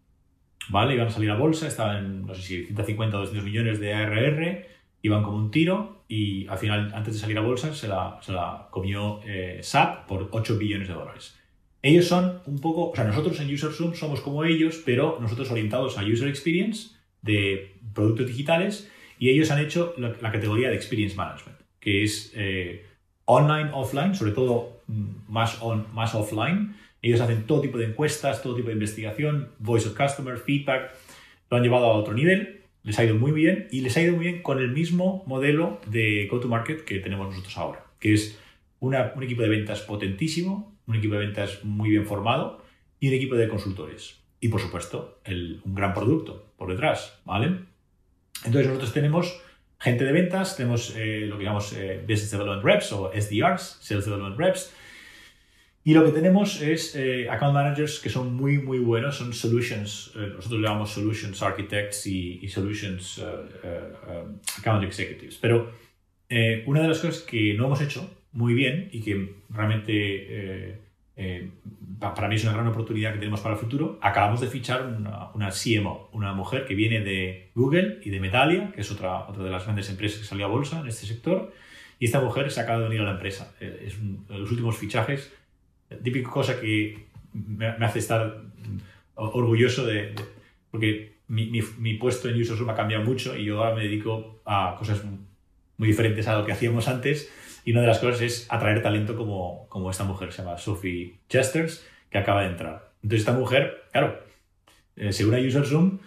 ¿Vale? Iban a salir a bolsa, estaban, no sé si 150 o 200 millones de ARR, iban como un tiro y al final, antes de salir a bolsa, se la, se la comió eh, SAP por 8 billones de dólares. Ellos son un poco, o sea, nosotros en UserZoom somos como ellos, pero nosotros orientados a User Experience de productos digitales y ellos han hecho la, categoría de Experience Management, que es eh, online, offline, sobre todo más, on, más offline. Ellos hacen todo tipo de encuestas, todo tipo de investigación, voice of customer, feedback, lo han llevado a otro nivel, les ha ido muy bien y les ha ido muy bien con el mismo modelo de go-to-market que tenemos nosotros ahora, que es un equipo de ventas potentísimo, un equipo de ventas muy bien formado y un equipo de consultores. Y por supuesto, un gran producto por detrás, ¿vale? Entonces nosotros tenemos gente de ventas, tenemos eh, lo que llamamos eh, Business Development Reps o SDRs, Sales Development Reps, y lo que tenemos es eh, account managers que son muy, muy buenos, son solutions, eh, nosotros le llamamos solutions architects y, solutions eh, account executives. Pero una de las cosas que no hemos hecho muy bien y que realmente eh, eh, pa- para mí es una gran oportunidad que tenemos para el futuro, acabamos de fichar una, una CMO, una mujer que viene de Google y de Medallia, que es otra, otra de las grandes empresas que salió a bolsa en este sector, y esta mujer se acaba de venir a la empresa. Eh, Es un- los últimos fichajes. Típica cosa que me, me hace estar mm, orgulloso de, de- porque mi, mi- mi puesto en UserZoom ha cambiado mucho y yo ahora me dedico a cosas muy diferentes a lo que hacíamos antes y una de las cosas es atraer talento como, como esta mujer, se llama Sophie Chesters, que acaba de entrar. Entonces esta mujer, claro, eh, se une a UserZoom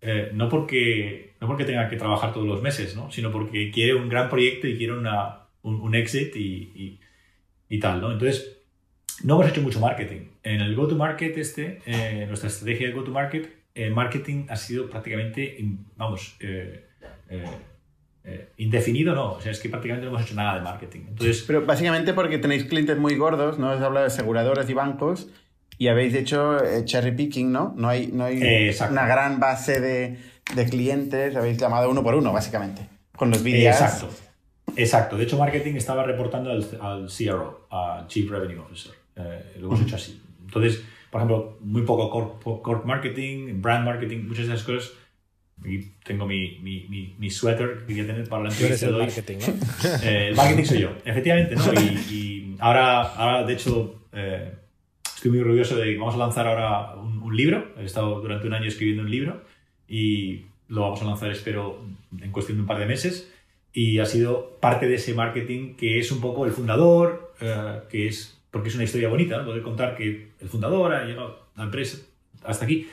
eh, no, porque, no porque tenga que trabajar todos los meses, ¿no? sino porque quiere un gran proyecto y quiere una, un, un exit y, y- y tal. ¿no? Entonces, no hemos hecho mucho marketing. En el go-to-market este, eh, nuestra estrategia de go-to-market, el marketing ha sido prácticamente, vamos, eh, eh, eh, indefinido, no. O sea, es que prácticamente no hemos hecho nada de marketing. Entonces, Pero básicamente porque tenéis clientes muy gordos, ¿no? Has hablado de aseguradoras y bancos y habéis hecho eh, cherry picking, ¿no? No hay, no hay Eh, una gran base de, de clientes, habéis llamado uno por uno, básicamente. Con los vídeos. exacto. Exacto. De hecho, marketing estaba reportando al, al CRO, a Chief Revenue Officer. Lo hemos hecho así. Entonces, por ejemplo, muy poco corp, corp marketing, brand marketing, muchas de esas cosas. Aquí tengo mi, mi, mi, mi suéter que quería tener para la entrevista el de hoy. marketing, ¿no? Eh, el marketing soy yo, efectivamente, ¿no? Y, y ahora, ahora, de hecho, eh, estoy muy orgulloso de que vamos a lanzar ahora un, un libro. He estado durante un año escribiendo un libro y lo vamos a lanzar, espero, en cuestión de un par de meses. Y ha sido parte de ese marketing que es un poco el fundador, eh, que es, porque es una historia bonita, ¿no? Poder contar que el fundador ha llegado a la empresa hasta aquí.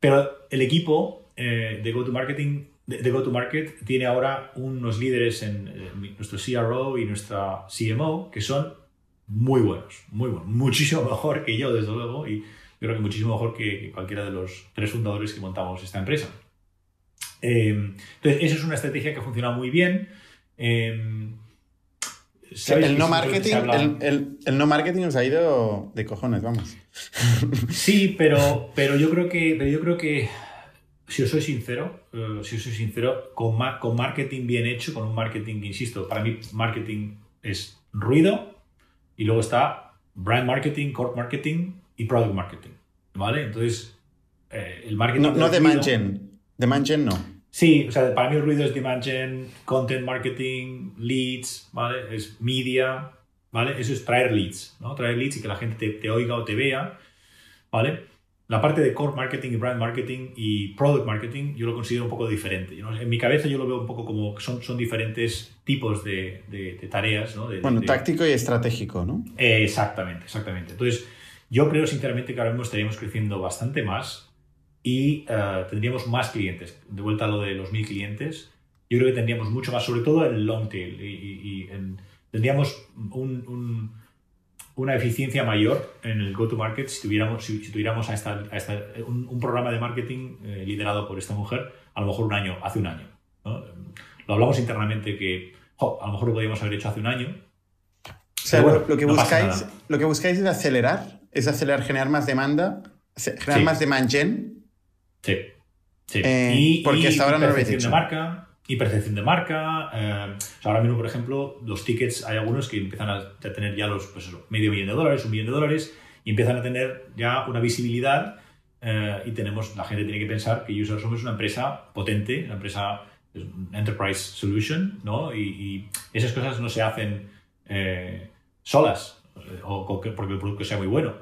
Pero el equipo eh, de go-to-marketing de, go-to-market tiene ahora unos líderes en nuestro CRO y nuestra CMO que son muy buenos, muy buenos, muchísimo mejor que yo, desde luego, y yo creo que muchísimo mejor que, que cualquiera de los tres fundadores que montamos esta empresa. Eh, entonces, esa es una estrategia que ha funcionado muy bien. Eh, el no marketing, el, no marketing os ha ido de cojones, vamos. Sí, pero, pero yo creo que, pero yo creo que si os soy sincero, eh, si os soy sincero, con, con marketing bien hecho, con un marketing, insisto, para mí marketing es ruido y luego está brand marketing, core marketing y product marketing, ¿vale? Entonces, eh, el marketing... No, no demand gen, demand gen no. Sí, o sea, para mí el ruido es demand gen, content marketing, leads, ¿vale? Es media, ¿vale? Eso es traer leads, ¿no? Traer leads y que la gente te, te oiga o te vea, ¿vale? La parte de core marketing y brand marketing y product marketing yo lo considero un poco diferente. En mi cabeza yo lo veo un poco como que son, son diferentes tipos de, de, tareas. ¿no? bueno, táctico y estratégico, ¿no? exactamente, exactamente. Entonces, yo creo sinceramente que ahora mismo estaríamos creciendo bastante más y eh, tendríamos más clientes. De vuelta a lo de los mil clientes, yo creo que tendríamos mucho más, sobre todo en long tail. Y, tendríamos un una eficiencia mayor en el go-to-market si tuviéramos, si, tuviéramos a esta, un, programa de marketing eh, liderado por esta mujer, a lo mejor un año, hace un año. Lo hablamos internamente que a lo mejor lo podríamos haber hecho hace un año. O sea, lo, que buscáis, lo que buscáis es acelerar, es acelerar, generar más demanda, generar más demand gen. Sí. sí. Eh, y, porque hasta ahora no lo habéis hecho. De marca, y percepción de marca. Eh, ahora mismo, por ejemplo, los tickets, hay algunos que empiezan a tener ya los, pues medio millón de dólares, un millón de dólares, y empiezan a tener ya una visibilidad eh, y tenemos, la gente tiene que pensar que User somos una empresa potente, una empresa enterprise solution, ¿no? Y, esas cosas no se hacen eh, solas o porque el producto sea muy bueno.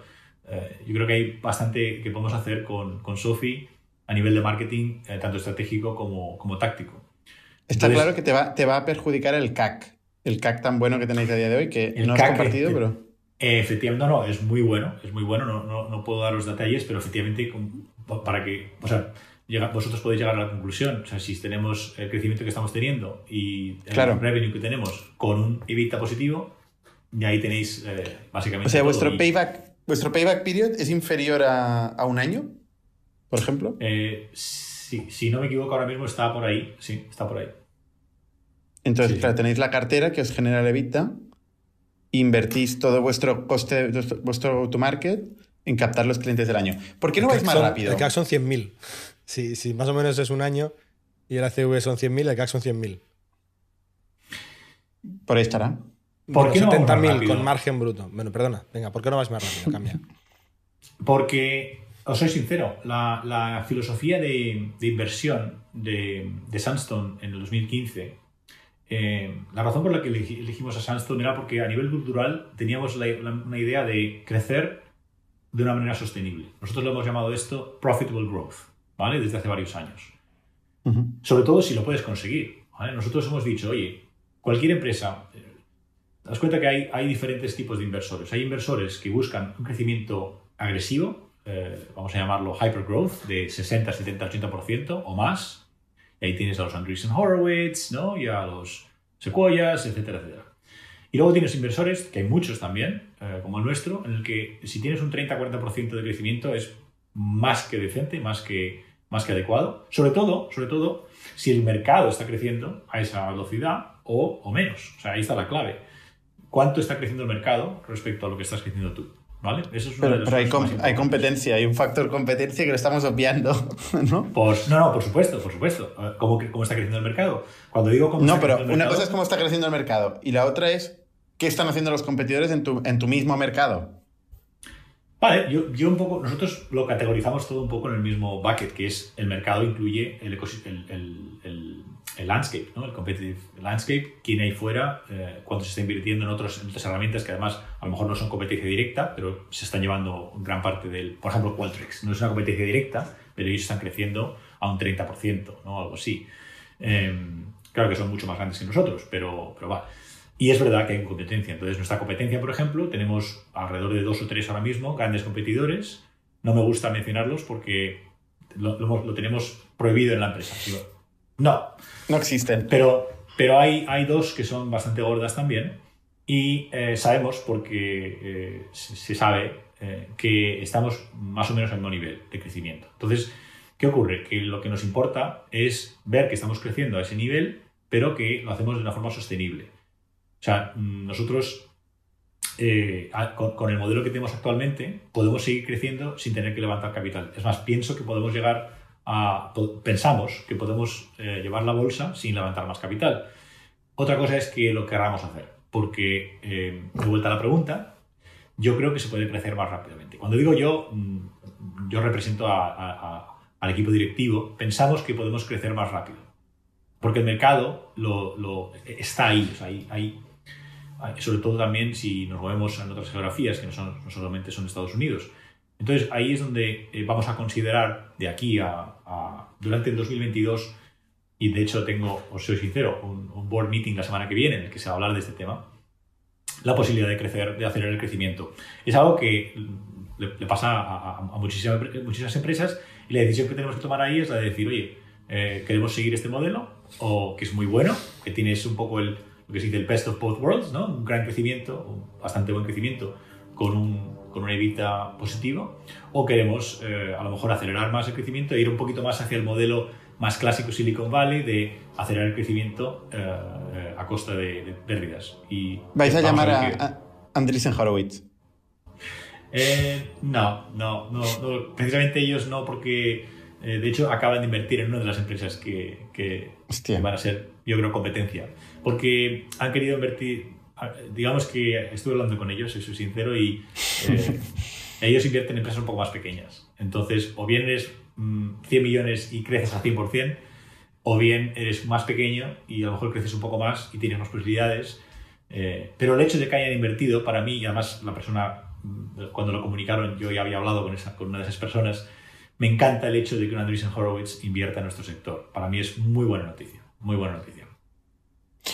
yo creo que hay bastante que podemos hacer con, con Sophie a nivel de marketing, tanto estratégico como, como táctico. Está claro que te va, te va a perjudicar el CAC, el CAC tan bueno que tenéis a día de hoy, que no has compartido, pero... Efectivamente, no, no, es muy bueno, es muy bueno, no, no, no puedo dar los detalles, pero efectivamente, para que, o sea, vosotros podéis llegar a la conclusión, o sea, si tenemos el crecimiento que estamos teniendo y el revenue que tenemos con un EBITDA positivo, y ahí tenéis eh, básicamente... O sea, vuestro, payback, vuestro payback period es inferior a, a un año, por ejemplo. Eh, Sí, si no me equivoco, ahora mismo está por ahí. Sí, está por ahí. Entonces, claro, tenéis la cartera que os genera el EBITDA, invertís todo vuestro coste, vuestro go-to-market en captar los clientes del año. ¿Por qué no vais más rápido? El CAC son 100.000. Si, si más o menos es un año y el ACV son 100.000, el CAC son 100.000. Por ahí estará. ¿Por qué no 70.000 con margen bruto. Bueno, perdona, venga, ¿por qué no vais más rápido? Cambia. Porque os soy sincero, la, filosofía de, inversión de, de, Sandstone en el 2015, eh, la razón por la que elegimos a Sandstone era porque a nivel cultural teníamos una idea de crecer de una manera sostenible. Nosotros lo hemos llamado esto profitable growth, ¿vale? Desde hace varios años. Sobre todo si lo puedes conseguir. Nosotros hemos dicho, oye, cualquier empresa, eh, das cuenta que hay, hay diferentes tipos de inversores. Hay inversores que buscan un crecimiento agresivo, eh, vamos a llamarlo hypergrowth, de 60, 70, 80% o más. Y ahí tienes a los Andreessen Horowitz, ¿no? Y a los Sequoias, etcétera, etcétera. Y luego tienes inversores, que hay muchos también, eh, como el nuestro, en el que si tienes un 30-40% de crecimiento es más que decente, más que, más que adecuado. Sobre todo, sobre todo, si el mercado está creciendo a esa velocidad o, o menos. O sea, ahí está la clave. ¿Cuánto está creciendo el mercado respecto a lo que estás creciendo tú? Eso es pero, pero hay, hay, competencia, hay un factor competencia que lo estamos obviando, ¿no? Pues, no, no, por supuesto, por supuesto. ¿Cómo, cómo está creciendo el mercado? Cuando digo cómo No, pero una cosa es cómo está creciendo el mercado y la otra es qué están haciendo los competidores en tu, en tu mismo mercado. Vale, yo, yo, un poco, nosotros lo categorizamos todo un poco en el mismo bucket, que es el mercado incluye el, el, el, el landscape, ¿no? el competitive landscape, quién hay fuera, eh, cuánto se está invirtiendo en, otras herramientas que además a lo mejor no son competencia directa, pero se están llevando gran parte del, por ejemplo, Qualtrics, no es una competencia directa, pero ellos están creciendo a un 30%, ¿no? algo así. Em, claro que son mucho más grandes que nosotros, pero, pero va. Y es verdad que hay competencia. Entonces, nuestra competencia, por ejemplo, tenemos alrededor de dos o tres ahora mismo grandes competidores. No me gusta mencionarlos porque lo, lo tenemos prohibido en la empresa. No. No existen. Pero, pero hay, hay dos que son bastante gordas también. Y eh, sabemos, porque eh, se sabe, eh, que estamos más o menos al mismo nivel de crecimiento. Entonces, ¿qué ocurre? Que lo que nos importa es ver que estamos creciendo a ese nivel, pero que lo hacemos de una forma sostenible. O sea, nosotros con, el modelo que tenemos actualmente podemos seguir creciendo sin tener que levantar capital. Es más, pienso que podemos llegar a, pensamos que podemos eh, llevar la bolsa sin levantar más capital. Otra cosa es que lo queramos hacer, porque, eh, de vuelta a la pregunta, yo creo que se puede crecer más rápidamente. Cuando digo yo, mm, yo represento al equipo directivo, pensamos que podemos crecer más rápido, porque el mercado lo, está ahí, hay, sobre todo también si nos movemos en otras geografías que no, son, no solamente son Estados Unidos. Entonces ahí es donde eh, vamos a considerar de aquí a, durante el 2022 y de hecho tengo, os soy sincero, un, board meeting la semana que viene en el que se va a hablar de este tema, la posibilidad de crecer, de acelerar el crecimiento. Es algo que le, pasa a, muchísimas, muchísimas, empresas y la decisión que tenemos que tomar ahí es la de decir, oye, eh, queremos seguir este modelo o que es muy bueno, que tienes un poco el, lo que se dice el best of both worlds, ¿no? un gran crecimiento, un bastante buen crecimiento con un, con una evita positivo, o queremos eh, a lo mejor acelerar más el crecimiento e ir un poquito más hacia el modelo más clásico Silicon Valley de acelerar el crecimiento eh, eh, a costa de, pérdidas. Y ¿Vais a llamar a, Andreessen Horowitz? no, no, no, precisamente ellos no, porque de hecho acaban de invertir en una de las empresas que, que van a ser, yo creo, competencia. Porque han querido invertir, digamos que estuve hablando con ellos, soy sincero, y eh, ellos invierten en empresas un poco más pequeñas. Entonces, o bien eres 100 mm, millones y creces al 100%, o bien eres más pequeño y a lo mejor creces un poco más y tienes más posibilidades. Eh, pero el hecho de que hayan invertido, para mí, y además la persona, mm, cuando lo comunicaron, yo ya había hablado con, esa, con una de esas personas, me encanta el hecho de que un Andreessen Horowitz invierta en nuestro sector. Para mí es muy buena noticia, muy buena noticia.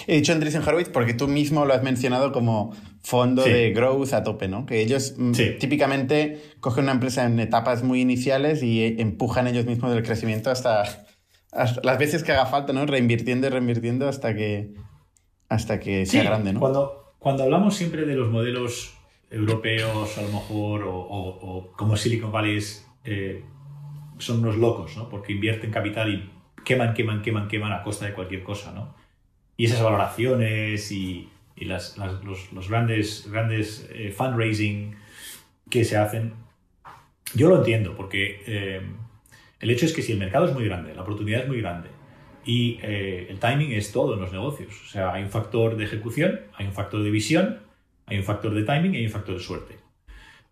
He dicho Andreessen Horowitz porque tú mismo lo has mencionado como fondo de growth a tope, ¿no? Que ellos mm, típicamente cogen una empresa en etapas muy iniciales y eh, empujan ellos mismos el crecimiento hasta, las veces que haga falta, ¿no? Reinvirtiendo y reinvirtiendo hasta que, hasta que sea grande, ¿no? Cuando, cuando hablamos siempre de los modelos europeos, a lo mejor, o, como Silicon Valley eh, son unos locos, ¿no? Porque invierten capital y queman, queman, queman, queman a costa de cualquier cosa, ¿no? Y esas valoraciones y, los, grandes, grandes eh, fundraising que se hacen, yo lo entiendo, porque eh, el hecho es que si el mercado es muy grande, la oportunidad es muy grande y eh, el timing es todo en los negocios. O sea, hay un factor de ejecución, hay un factor de visión, hay un factor de timing y hay un factor de suerte.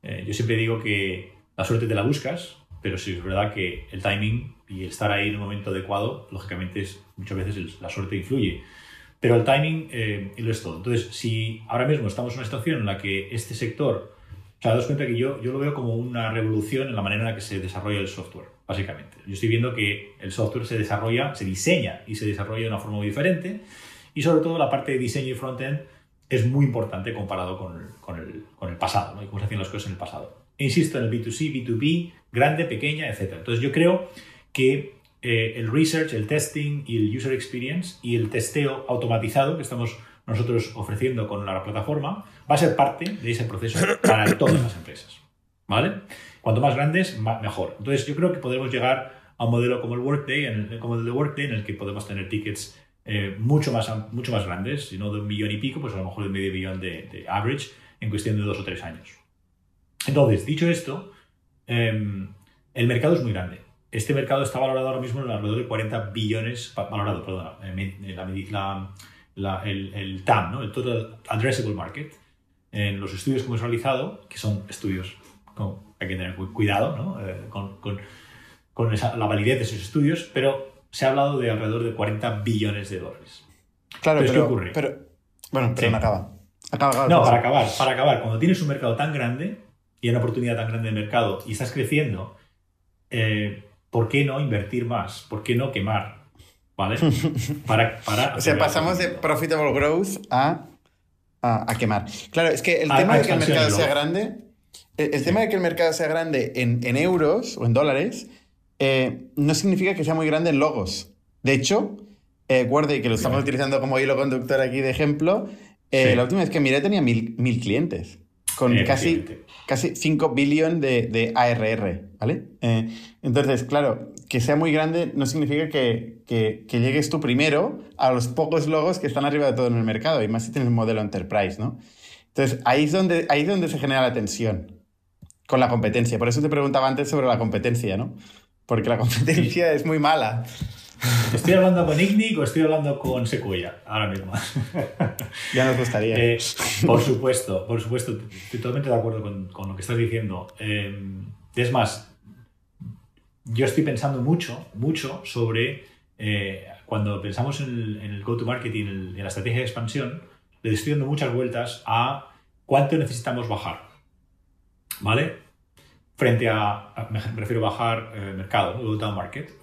yo siempre digo que la suerte te la buscas, pero sí es verdad que el timing y estar ahí en el momento adecuado, lógicamente es, muchas veces la suerte influye. Pero el timing eh, lo es todo. Entonces, si ahora mismo estamos en una situación en la que este sector, o sea, das cuenta que yo, yo lo veo como una revolución en la manera en la que se desarrolla el software, básicamente. Yo estoy viendo que el software se desarrolla, se diseña y se desarrolla de una forma muy diferente y sobre todo la parte de diseño y frontend es muy importante comparado con el, con el, con el pasado, ¿no? y cómo se hacían las cosas en el pasado. insisto en el B2C, B2B, grande, pequeña, etc. Entonces yo creo que eh, el research, el testing y el user experience y el testeo automatizado que estamos nosotros ofreciendo con la plataforma va a ser parte de ese proceso para todas las empresas. ¿Vale? Cuanto más grandes, mejor. Entonces, yo creo que podremos llegar a un modelo como el Workday, como el de Workday, en el que podemos tener tickets eh, mucho, más, mucho más grandes, si no de un millón y pico, pues a lo mejor de medio millón de, average en cuestión de dos o tres años. Entonces, dicho esto, em, el mercado es muy grande. Este mercado está valorado ahora mismo en alrededor de 40 billones, valorado, perdón, el, TAM, ¿no? el Total Addressable Market. En los estudios que hemos realizado, que son estudios, hay que tener cuidado ¿no? Eh, con, con, con la validez de esos estudios, pero se ha hablado de alrededor de 40 billones de dólares. Claro, pero, ¿qué ocurre? Pero, bueno, pero no acaba. acaba, no, para acabar, para acabar, cuando tienes un mercado tan grande y una oportunidad tan grande de mercado y estás creciendo, eh, ¿por qué no invertir más? ¿Por qué no quemar? ¿Vale? Para, para o sea, pasamos de profitable growth a, a, quemar. Claro, es que el tema de que el mercado sea grande, el, tema de que el mercado sea grande en, en euros o en dólares, eh, no significa que sea muy grande en logos. De hecho, eh, guarde que lo estamos utilizando como hilo conductor aquí de ejemplo, eh, la última vez que miré tenía mil, mil clientes. Con casi, casi 5 billones de, de, ARR, ¿vale? Eh, entonces, claro, que sea muy grande no significa que, que, que, llegues tú primero a los pocos logos que están arriba de todo en el mercado, y más si tienes un modelo enterprise, ¿no? Entonces, ahí es donde, ahí es donde se genera la tensión con la competencia. Por eso te preguntaba antes sobre la competencia, ¿no? Porque la competencia es muy mala. ¿Estoy hablando con Ignic o estoy hablando con Sequoia ahora mismo? ya nos gustaría. Eh, por supuesto, por supuesto, estoy totalmente de acuerdo con, con lo que estás diciendo. Eh, es más, yo estoy pensando mucho, mucho sobre eh, cuando pensamos en el, en el go-to-market y en, la estrategia de expansión, le estoy dando muchas vueltas a cuánto necesitamos bajar. ¿Vale? Frente a, me refiero a bajar eh, mercado, go down market,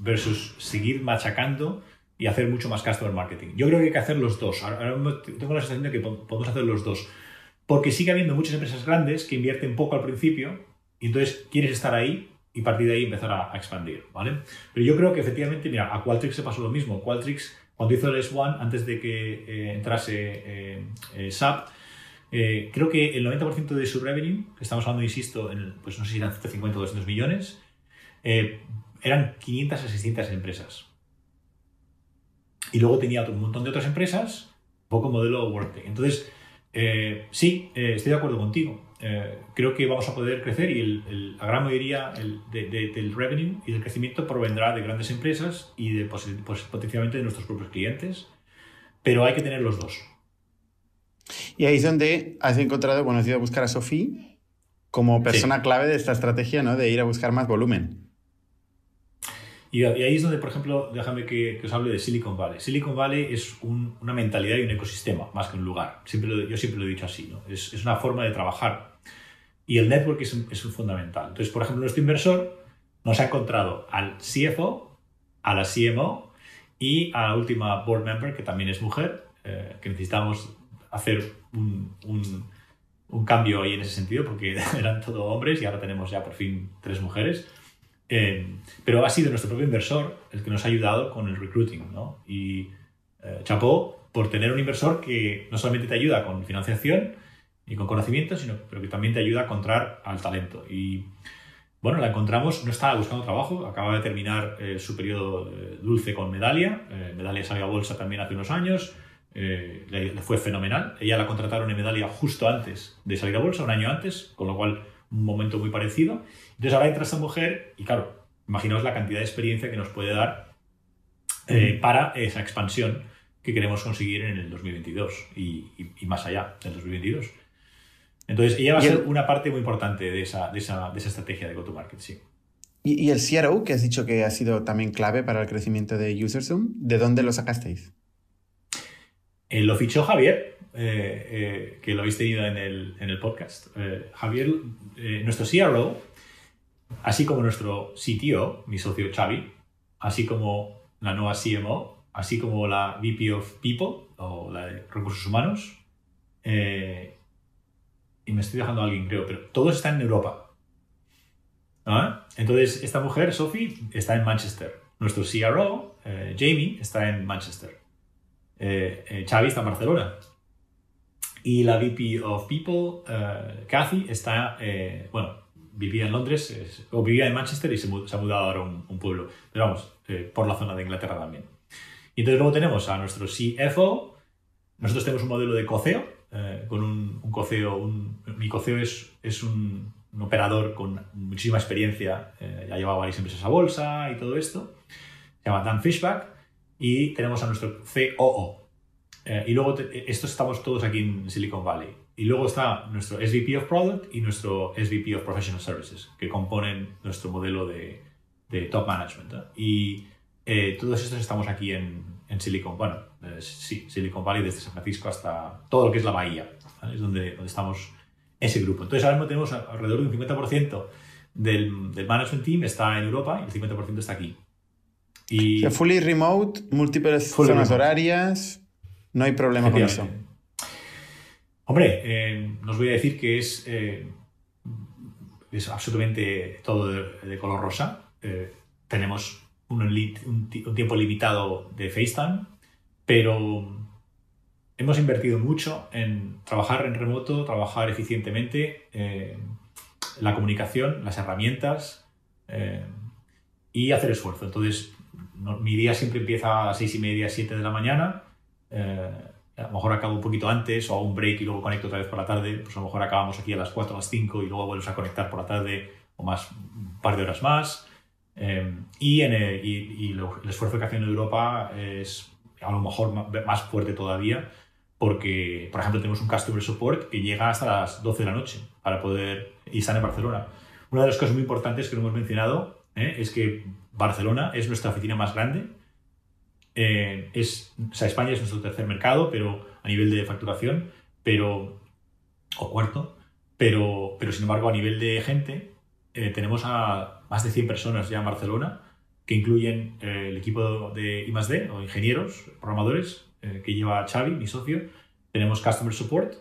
versus seguir machacando y hacer mucho más customer marketing. Yo creo que hay que hacer los dos. Ahora, tengo la sensación de que podemos hacer los dos. Porque sigue habiendo muchas empresas grandes que invierten poco al principio y entonces quieres estar ahí y a partir de ahí empezar a, expandir, ¿vale? Pero yo creo que efectivamente, mira, a Qualtrics se pasó lo mismo. Qualtrics, cuando hizo el S1, antes de que eh, entrase eh, SAP, eh, creo que el 90% de su revenue, que estamos hablando, insisto, en pues no sé si eran 150 o 200 millones, eh, eran 500 a 600 empresas. Y luego tenía un montón de otras empresas, poco modelo Workday. Entonces, eh, sí, estoy de acuerdo contigo. creo que vamos a poder crecer y la gran mayoría del revenue y del crecimiento provendrá de grandes empresas y de, pues, potencialmente de nuestros propios clientes, pero hay que tener los dos. Y ahí es donde has encontrado, bueno, has ido a buscar a Sofía como persona clave de esta estrategia, ¿no? De ir a buscar más volumen. Y, ahí es donde, por ejemplo, déjame que, os hable de Silicon Valley. Silicon Valley es una mentalidad y un ecosistema, más que un lugar. Siempre yo siempre lo he dicho así, ¿no? Es, es una forma de trabajar. Y el network es, es fundamental. Entonces, por ejemplo, nuestro inversor nos ha encontrado al CFO, a la CMO y a la última board member, que también es mujer, eh, que necesitamos hacer un, un, cambio ahí en ese sentido, porque eran todos hombres y ahora tenemos ya por fin tres mujeres. Eh, pero ha sido nuestro propio inversor el que nos ha ayudado con el recruiting. ¿no? Y eh, chapó por tener un inversor que no solamente te ayuda con financiación y con conocimiento, sino pero que también te ayuda a encontrar al talento. Y bueno, la encontramos, no estaba buscando trabajo, acaba de terminar eh, su periodo dulce con Medalia. Medalia salió a bolsa también hace unos años eh, le, fue fenomenal. Ella la contrataron en Medalia justo antes de salir a bolsa, un año antes, con lo cual un momento muy parecido. Entonces ahora entra esta mujer y claro, imaginaos la cantidad de experiencia que nos puede dar eh, para esa expansión que queremos conseguir en el 2022 y, más allá del 2022. Entonces ella va a ser una parte muy importante de esa, de esa, de esa estrategia de go-to-market, sí. ¿Y, ¿Y, el CRO, que has dicho que ha sido también clave para el crecimiento de UserZoom, ¿de dónde lo sacasteis? Eh, lo fichó Javier, eh, eh, que lo habéis tenido en el, en el podcast. Javier, nuestro CRO, así como nuestro CTO, mi socio Xavi, así como la nueva CMO, así como la VP of People o la de Recursos Humanos, y me estoy dejando alguien, creo, pero todos están en Europa. Entonces, esta mujer, Sophie, está en Manchester. Nuestro CRO, Jamie, está en Manchester eh, eh, Xavi está en Barcelona. Y la VP of People, eh, Kathy, está, eh, bueno, vivía en Londres, o vivía en Manchester y se, ha mudado ahora a un, pueblo, pero vamos, por la zona de Inglaterra también. Y entonces luego tenemos a nuestro CFO, nosotros tenemos un modelo de coceo, con un, coceo, mi coceo es, es un, un, operador con muchísima experiencia, ya llevaba varias empresas a bolsa y todo esto, se llama Dan Fishback, y tenemos a nuestro COO. Eh, y luego, estos estamos todos aquí en Silicon Valley. Y luego está nuestro SVP of Product y nuestro SVP of Professional Services, que componen nuestro modelo de, de top management. Y eh, todos estos estamos aquí en, en Silicon, bueno, eh, sí, Silicon Valley, desde San Francisco hasta todo lo que es la bahía. Es donde, donde estamos ese grupo. Entonces ahora mismo tenemos alrededor de un 50% del, del management team está en Europa y el 50% está aquí. Y... fully remote, múltiples zonas horarias, no hay problema con eso. Hombre, eh, os voy a decir que es, eh, es absolutamente todo de, color rosa. Eh, tenemos un, un, tiempo limitado de FaceTime, pero hemos invertido mucho en trabajar en remoto, trabajar eficientemente, eh, la comunicación, las herramientas y hacer esfuerzo. Entonces, mi día siempre empieza a las seis y media, siete de la mañana. Eh, a lo mejor acabo un poquito antes o hago un break y luego conecto otra vez por la tarde. Pues a lo mejor acabamos aquí a las 4 a las 5 y luego vuelves a conectar por la tarde o más, un par de horas más. el, y, el esfuerzo que hacen en Europa es a lo mejor más fuerte todavía porque, por ejemplo, tenemos un customer support que llega hasta las 12 de la noche para poder y están en Barcelona. Una de las cosas muy importantes que no hemos mencionado ¿eh? es que Barcelona es nuestra oficina más grande. Eh, o sea, España es nuestro tercer mercado, pero a nivel de facturación, pero o cuarto, pero, sin embargo a nivel de gente eh, tenemos a más de 100 personas ya en Barcelona que incluyen el equipo de I+D o ingenieros, programadores, eh, que lleva Xavi, mi socio, tenemos Customer Support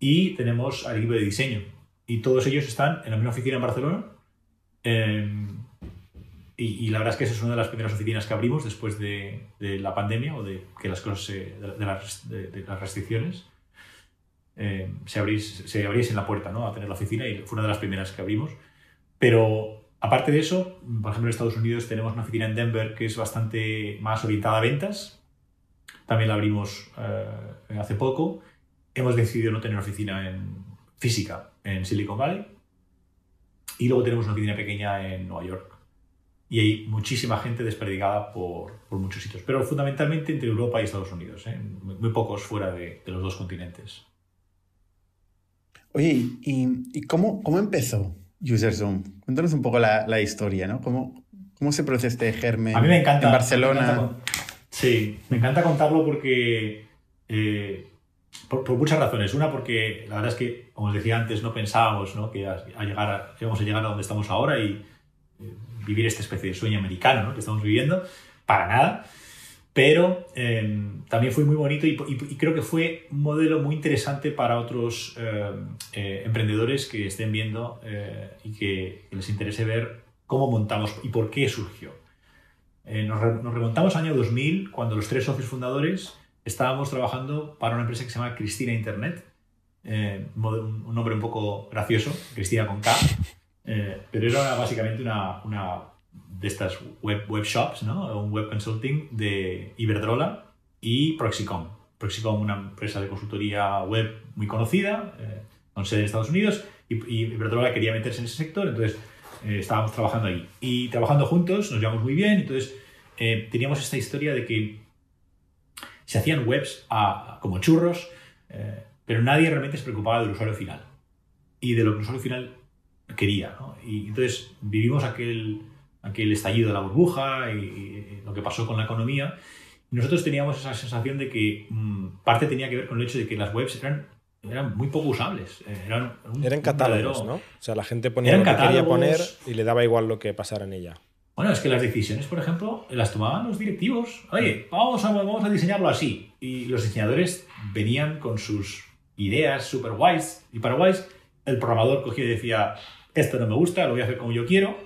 y tenemos al equipo de diseño. Y todos ellos están en la misma oficina en Barcelona. Y, la verdad es que esa es una de las primeras oficinas que abrimos después de, la pandemia o de que las cosas de, las, restricciones em, se, abrís, se la puerta ¿no? a tener la oficina y fue una de las primeras que abrimos. Pero aparte de eso, por ejemplo en Estados Unidos tenemos una oficina en Denver que es bastante más orientada a ventas también la abrimos eh, hace poco. Hemos decidido no tener oficina en, física en Silicon Valley. Y luego tenemos una oficina pequeña en Nueva York. Y hay muchísima gente desperdigada por, por muchos sitios, pero fundamentalmente entre Europa y Estados Unidos, ¿eh? muy pocos fuera de, de, los dos continentes. Oye, ¿y, y cómo, cómo, empezó UserZoom? Cuéntanos un poco la, la historia, ¿no? ¿Cómo, ¿Cómo, se produce este germen a mí me encanta, en Barcelona? Sí, me encanta contarlo porque. Eh, por, muchas razones. Una, porque la verdad es que, como os decía antes, no pensábamos ¿no? que a, llegar íbamos a llegar a donde estamos ahora y vivir esta especie de sueño americano ¿no? que estamos viviendo. Para nada. Pero em, también fue muy bonito y, creo que fue un modelo muy interesante para otros em, eh, emprendedores que estén viendo y que les interese ver cómo montamos y por qué surgió. Eh, nos, remontamos al año 2000, cuando los tres socios fundadores estábamos trabajando para una empresa que se llama Cristina Internet, eh, un nombre un poco gracioso, Cristina con K, eh, pero era básicamente una, una de estas web, web shops, ¿no? un web consulting de Iberdrola y Proxicom. Proxicom, una empresa de consultoría web muy conocida, con sede en Estados Unidos, y, y Iberdrola quería meterse en ese sector, entonces eh, estábamos trabajando ahí. Y trabajando juntos, nos llevamos muy bien, entonces eh, teníamos esta historia de que se hacían webs como churros, eh, pero nadie realmente se preocupaba del usuario final y de lo que el usuario final quería. Y entonces vivimos aquel, aquel estallido de la burbuja y, lo que pasó con la economía. Y nosotros teníamos esa sensación de que mm, parte tenía que ver con el hecho de que las webs eran eran muy poco usables. Eh, eran, eran catálogos, ¿no? O sea, la gente ponía lo que quería poner y le daba igual lo que pasara en ella. Bueno, es que las decisiones, por ejemplo, las tomaban los directivos. Oye, vamos a, vamos a diseñarlo así. Y los diseñadores venían con sus ideas super guays y para guays. El programador cogía y decía, esto no me gusta, lo voy a hacer como yo quiero.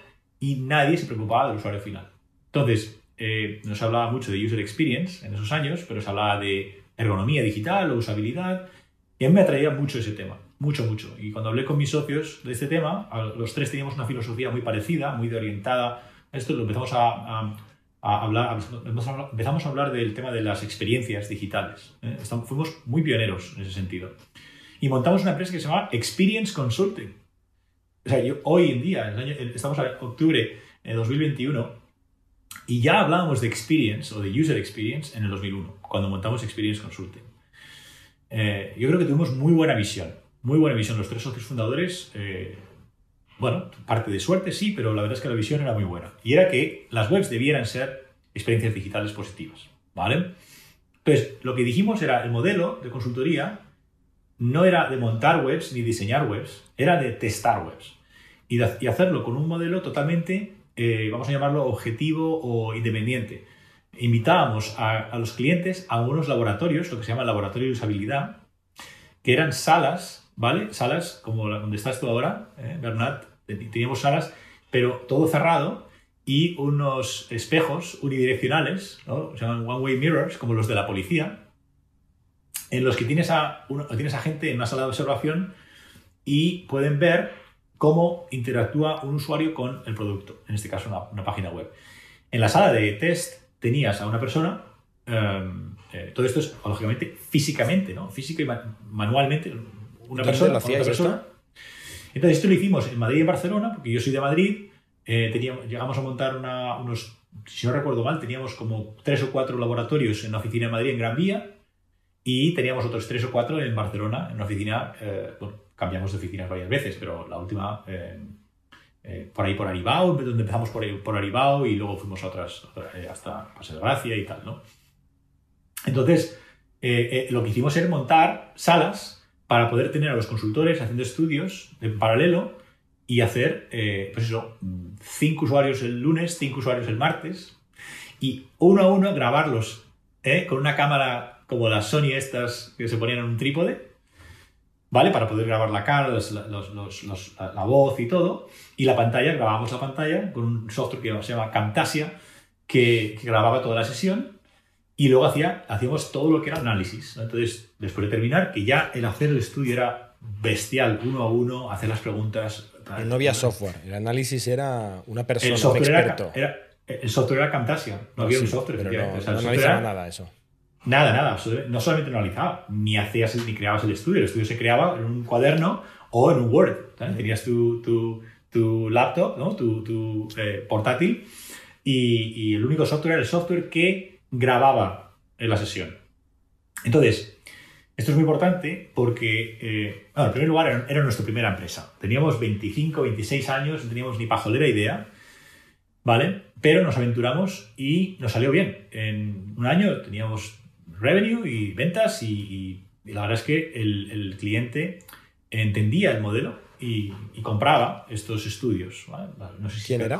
Y nadie se preocupaba del usuario final. Entonces, eh, no se hablaba mucho de user experience en esos años, pero se hablaba de ergonomía digital o usabilidad y a mí me atraía mucho ese tema, mucho, mucho. Y cuando hablé con mis socios de este tema, los tres teníamos una filosofía muy parecida, muy de orientada. Esto lo empezamos a, hablar, empezamos a hablar del tema de las experiencias digitales. ¿eh? Estamos, fuimos muy pioneros en ese sentido. Y montamos una empresa que se llama Experience Consulting. O sea, yo, hoy en día, estamos en octubre de 2021, y ya hablábamos de experience o de user experience en el 2001, cuando montamos Experience Consulting. Eh, yo creo que tuvimos muy buena visión, muy buena visión. Los tres socios fundadores, eh, bueno, parte de suerte sí, pero la verdad es que la visión era muy buena. Y era que las webs debieran ser experiencias digitales positivas, ¿vale? Entonces, lo que dijimos era el modelo de consultoría no era de montar webs ni diseñar webs, era de testar webs. Y, hacerlo con un modelo totalmente, eh, vamos a llamarlo objetivo o independiente invitábamos a, los clientes a unos laboratorios, lo que se llama laboratorio de usabilidad, que eran salas, ¿vale? Salas como donde estás tú ahora, ¿eh? Bernat, teníamos salas, pero todo cerrado y unos espejos unidireccionales, se llaman one-way mirrors, como los de la policía, en los que tienes a, tienes a gente en una sala de observación y pueden ver cómo interactúa un usuario con el producto, en este caso una, página web. En la sala de test tenías a una persona, em, eh, todo esto es lógicamente físicamente, ¿no? Físico y manualmente, una persona, lo otra persona. Entonces esto lo hicimos en Madrid y en Barcelona, porque yo soy de Madrid, eh, teníamos, llegamos a montar unos, si no recuerdo mal, teníamos como tres o cuatro laboratorios en la oficina de Madrid en Gran Vía y teníamos otros tres o cuatro en Barcelona, en una oficina, eh, bueno, cambiamos de oficinas varias veces, pero la última eh, por ahí por Aribao, donde empezamos por, por Aribao y luego fuimos a otras, hasta Paseo de Gracia y tal, ¿no? Entonces, lo que hicimos era montar salas para poder tener a los consultores haciendo estudios en paralelo y hacer, eh, pues eso, cinco usuarios el lunes, cinco usuarios el martes, y uno a uno grabarlos ¿eh? con una cámara como las Sony estas que se ponían en un trípode, ¿vale? Para poder grabar la cara, la voz y todo, y la pantalla, grabábamos la pantalla con un software que se llama Camtasia, que, grababa toda la sesión, y luego hacía, hacíamos todo lo que era análisis. Entonces, después de terminar, que ya el hacer el estudio era bestial, uno a uno, hacer las preguntas, no había software, el análisis era una persona, el un experto. Era, el software era Camtasia, no, había un software. Pero no, analizaba nada eso. Nada, nada, no solamente analizaba, ni hacías ni creabas el estudio, el estudio se creaba en un cuaderno o en un Word. Tenías tu, tu, tu, laptop, ¿no? tu, tu eh, portátil, y, y el único software era el software que grababa en la sesión. Entonces, esto es muy importante porque, eh, en primer lugar, era, nuestra primera empresa. Teníamos 25, 26 años, no teníamos ni pajolera idea, ¿vale? Pero nos aventuramos y nos salió bien. En un año teníamos revenue y ventas y, la verdad es que el, cliente entendía el modelo y, compraba estos estudios. No sé si ¿Quién era?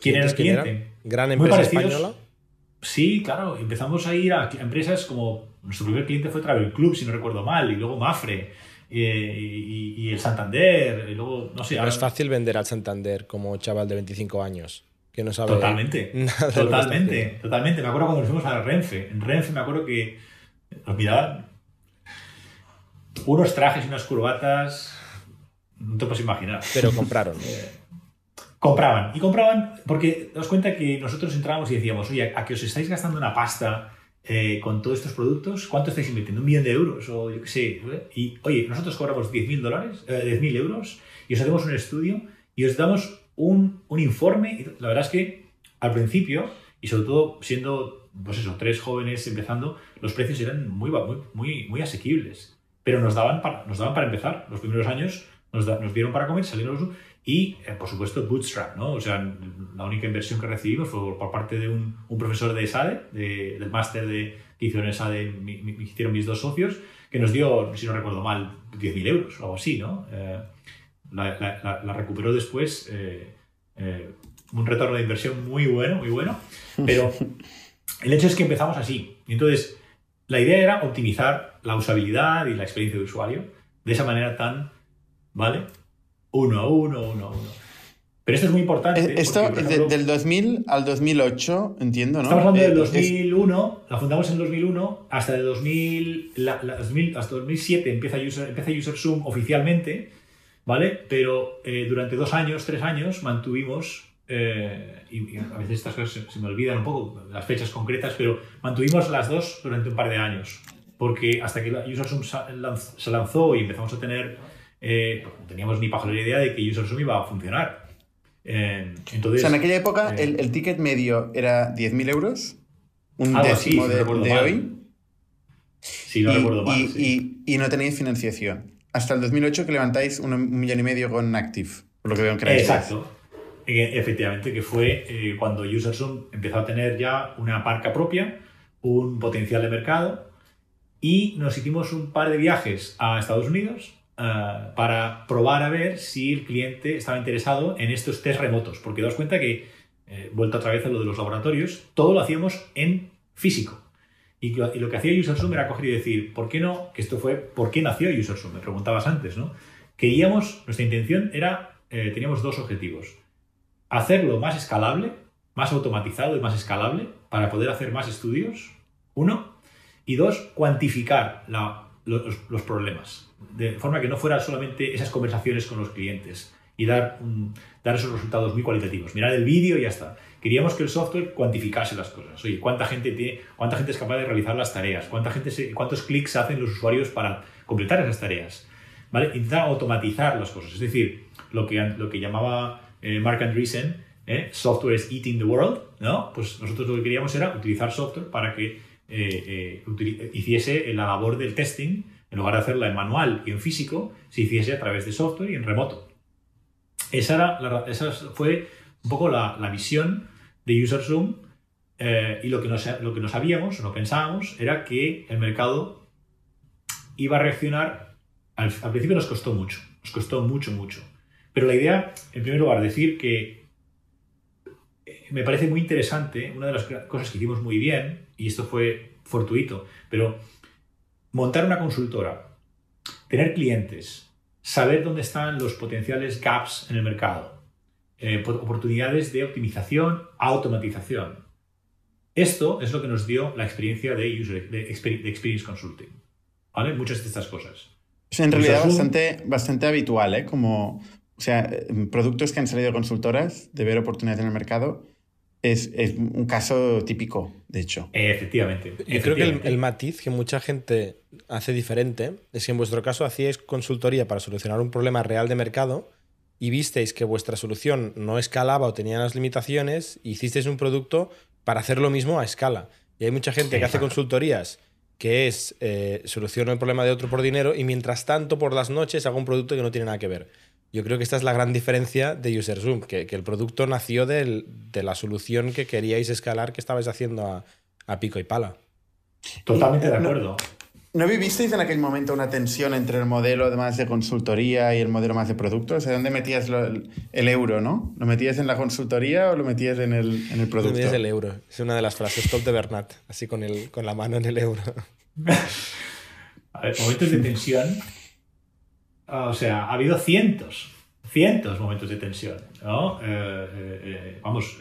¿Quién era el cliente? ¿Gran empresa española? Sí, claro. Empezamos a ir a empresas como nuestro primer cliente fue Travel Club, si no recuerdo mal, y luego Mafre, y, el Santander, y luego, no sé. No es fácil vender al Santander como chaval de 25 años, que no sabe Totalmente, totalmente, totalmente. Me acuerdo cuando nos fuimos a Renfe. En Renfe me acuerdo que nos miraban unos trajes y unas curvatas, no te puedes imaginar. Pero compraron. compraban. Y compraban porque nos cuenta que nosotros entrábamos y decíamos, oye, a que os estáis gastando una pasta eh, con todos estos productos, ¿cuánto estáis invirtiendo? ¿Un millón de euros? O yo qué sé. Y oye, nosotros cobramos 10.000 dólares, eh, 10.000 euros y os hacemos un estudio y os damos un, un informe. La verdad es que al principio, y sobre todo siendo, pues eso, tres jóvenes empezando, los precios eran muy, muy, muy, asequibles. Pero nos daban, para, nos daban para empezar. Los primeros años nos, nos dieron para comer, salieron los y, eh, por supuesto, Bootstrap, ¿no? O sea, la única inversión que recibimos fue por parte de un, profesor de SADE, del máster de, que hicieron en SADE, me, hicieron mis dos socios, que nos dio, si no recuerdo mal, 10.000 euros o algo así, ¿no? Eh, la, la, recuperó después, eh, un retorno de inversión muy bueno, muy bueno, pero el hecho es que empezamos así. Y entonces, la idea era optimizar la usabilidad y la experiencia de usuario de esa manera tan, ¿vale? uno a uno, uno a uno. Pero esto es muy importante. Eh, esto es del 2000 al 2008, entiendo, ¿no? Estamos hablando del 2001, eh, la fundamos en 2001, hasta el 2000, la, 2000 hasta 2007 empieza User, empieza UserZoom oficialmente, ¿vale? Pero eh, durante dos años, tres años, mantuvimos, y, a veces estas cosas se, me olvidan un poco, las fechas concretas, pero mantuvimos las dos durante un par de años. Porque hasta que UserZoom se lanzó y empezamos a tener eh, pues no teníamos ni la idea de que UserZoom iba a funcionar. Eh, entonces, o sea, en aquella época eh, el, ticket medio era 10.000 euros, un décimo de, hoy. Sí, no y, recuerdo mal. Y, y, no tenéis financiación. Hasta el 2008 que levantáis un, millón y medio con Active, por lo que veo que Exacto. Efectivamente, que fue cuando UserZoom empezó a tener ya una parca propia, un potencial de mercado, y nos hicimos un par de viajes a Estados Unidos eh, para probar a ver si el cliente estaba interesado en estos test remotos, porque daos cuenta que, eh, vuelto otra vez a lo de los laboratorios, todo lo hacíamos en físico. Y lo, que hacía UserZoom era coger y decir, ¿por qué no? Que esto fue, ¿por qué nació UserZoom? Me preguntabas antes, ¿no? Queríamos, nuestra intención era, eh, teníamos dos objetivos. Hacerlo más escalable, más automatizado y más escalable para poder hacer más estudios, uno. Y dos, cuantificar los, problemas, de forma que no fuera solamente esas conversaciones con los clientes y dar, dar esos resultados muy cualitativos. Mirar el vídeo y ya está. Queríamos que el software cuantificase las cosas. Oye, ¿cuánta gente, tiene, cuánta gente es capaz de realizar las tareas? ¿Cuánta gente ¿Cuántos clics hacen los usuarios para completar esas tareas? ¿Vale? Intentar automatizar las cosas. Es decir, lo que, lo que llamaba eh, Mark Andreessen, eh, software is eating the world, ¿no? Pues nosotros lo que queríamos era utilizar software para que eh, hiciese la labor del testing, en lugar de hacerla en manual y en físico, se hiciese a través de software y en remoto. Esa, era esa fue un poco la visión de UserZoom eh, y lo que, no, lo que no sabíamos, no pensábamos, era que el mercado iba a reaccionar. Al, principio nos costó mucho, nos costó mucho, mucho. Pero la idea, en primer lugar, decir que eh, me parece muy interesante, una de las cosas que hicimos muy bien, y esto fue fortuito, pero montar una consultora, tener clientes, saber dónde están los potenciales gaps en el mercado, eh, oportunidades de optimización, automatización. Esto es lo que nos dio la experiencia de, user, de, Experience Consulting. ¿Vale? Muchas de estas cosas. Es en realidad bastante, bastante habitual, ¿eh? Como, o sea, productos que han salido de consultoras, de ver oportunidades en el mercado, es, es un caso típico, de hecho. efectivamente. Yo creo que el, matiz que mucha gente hace diferente es que en vuestro caso hacíais consultoría para solucionar un problema real de mercado y visteis que vuestra solución no escalaba o tenía las limitaciones, hicisteis un producto para hacer lo mismo a escala. Y hay mucha gente que hace consultorías que es eh, soluciono el problema de otro por dinero y mientras tanto por las noches hago un producto que no tiene nada que ver. Yo creo que esta es la gran diferencia de UserZoom, que, que el producto nació de la solución que queríais escalar que estabais haciendo a, a pico y pala. Totalmente de acuerdo. ¿No vivisteis en aquel momento una tensión entre el modelo más de consultoría y el modelo más de producto? O sea, ¿dónde metías el, euro, no? ¿Lo metías en la consultoría o lo metías en el, en el producto? Metías el euro. Es una de las frases top de Bernat, así con, el, con la mano en el euro. A ver, momentos de tensión. O sea, ha habido cientos, cientos momentos de tensión, ¿no? Eh, eh, eh, vamos,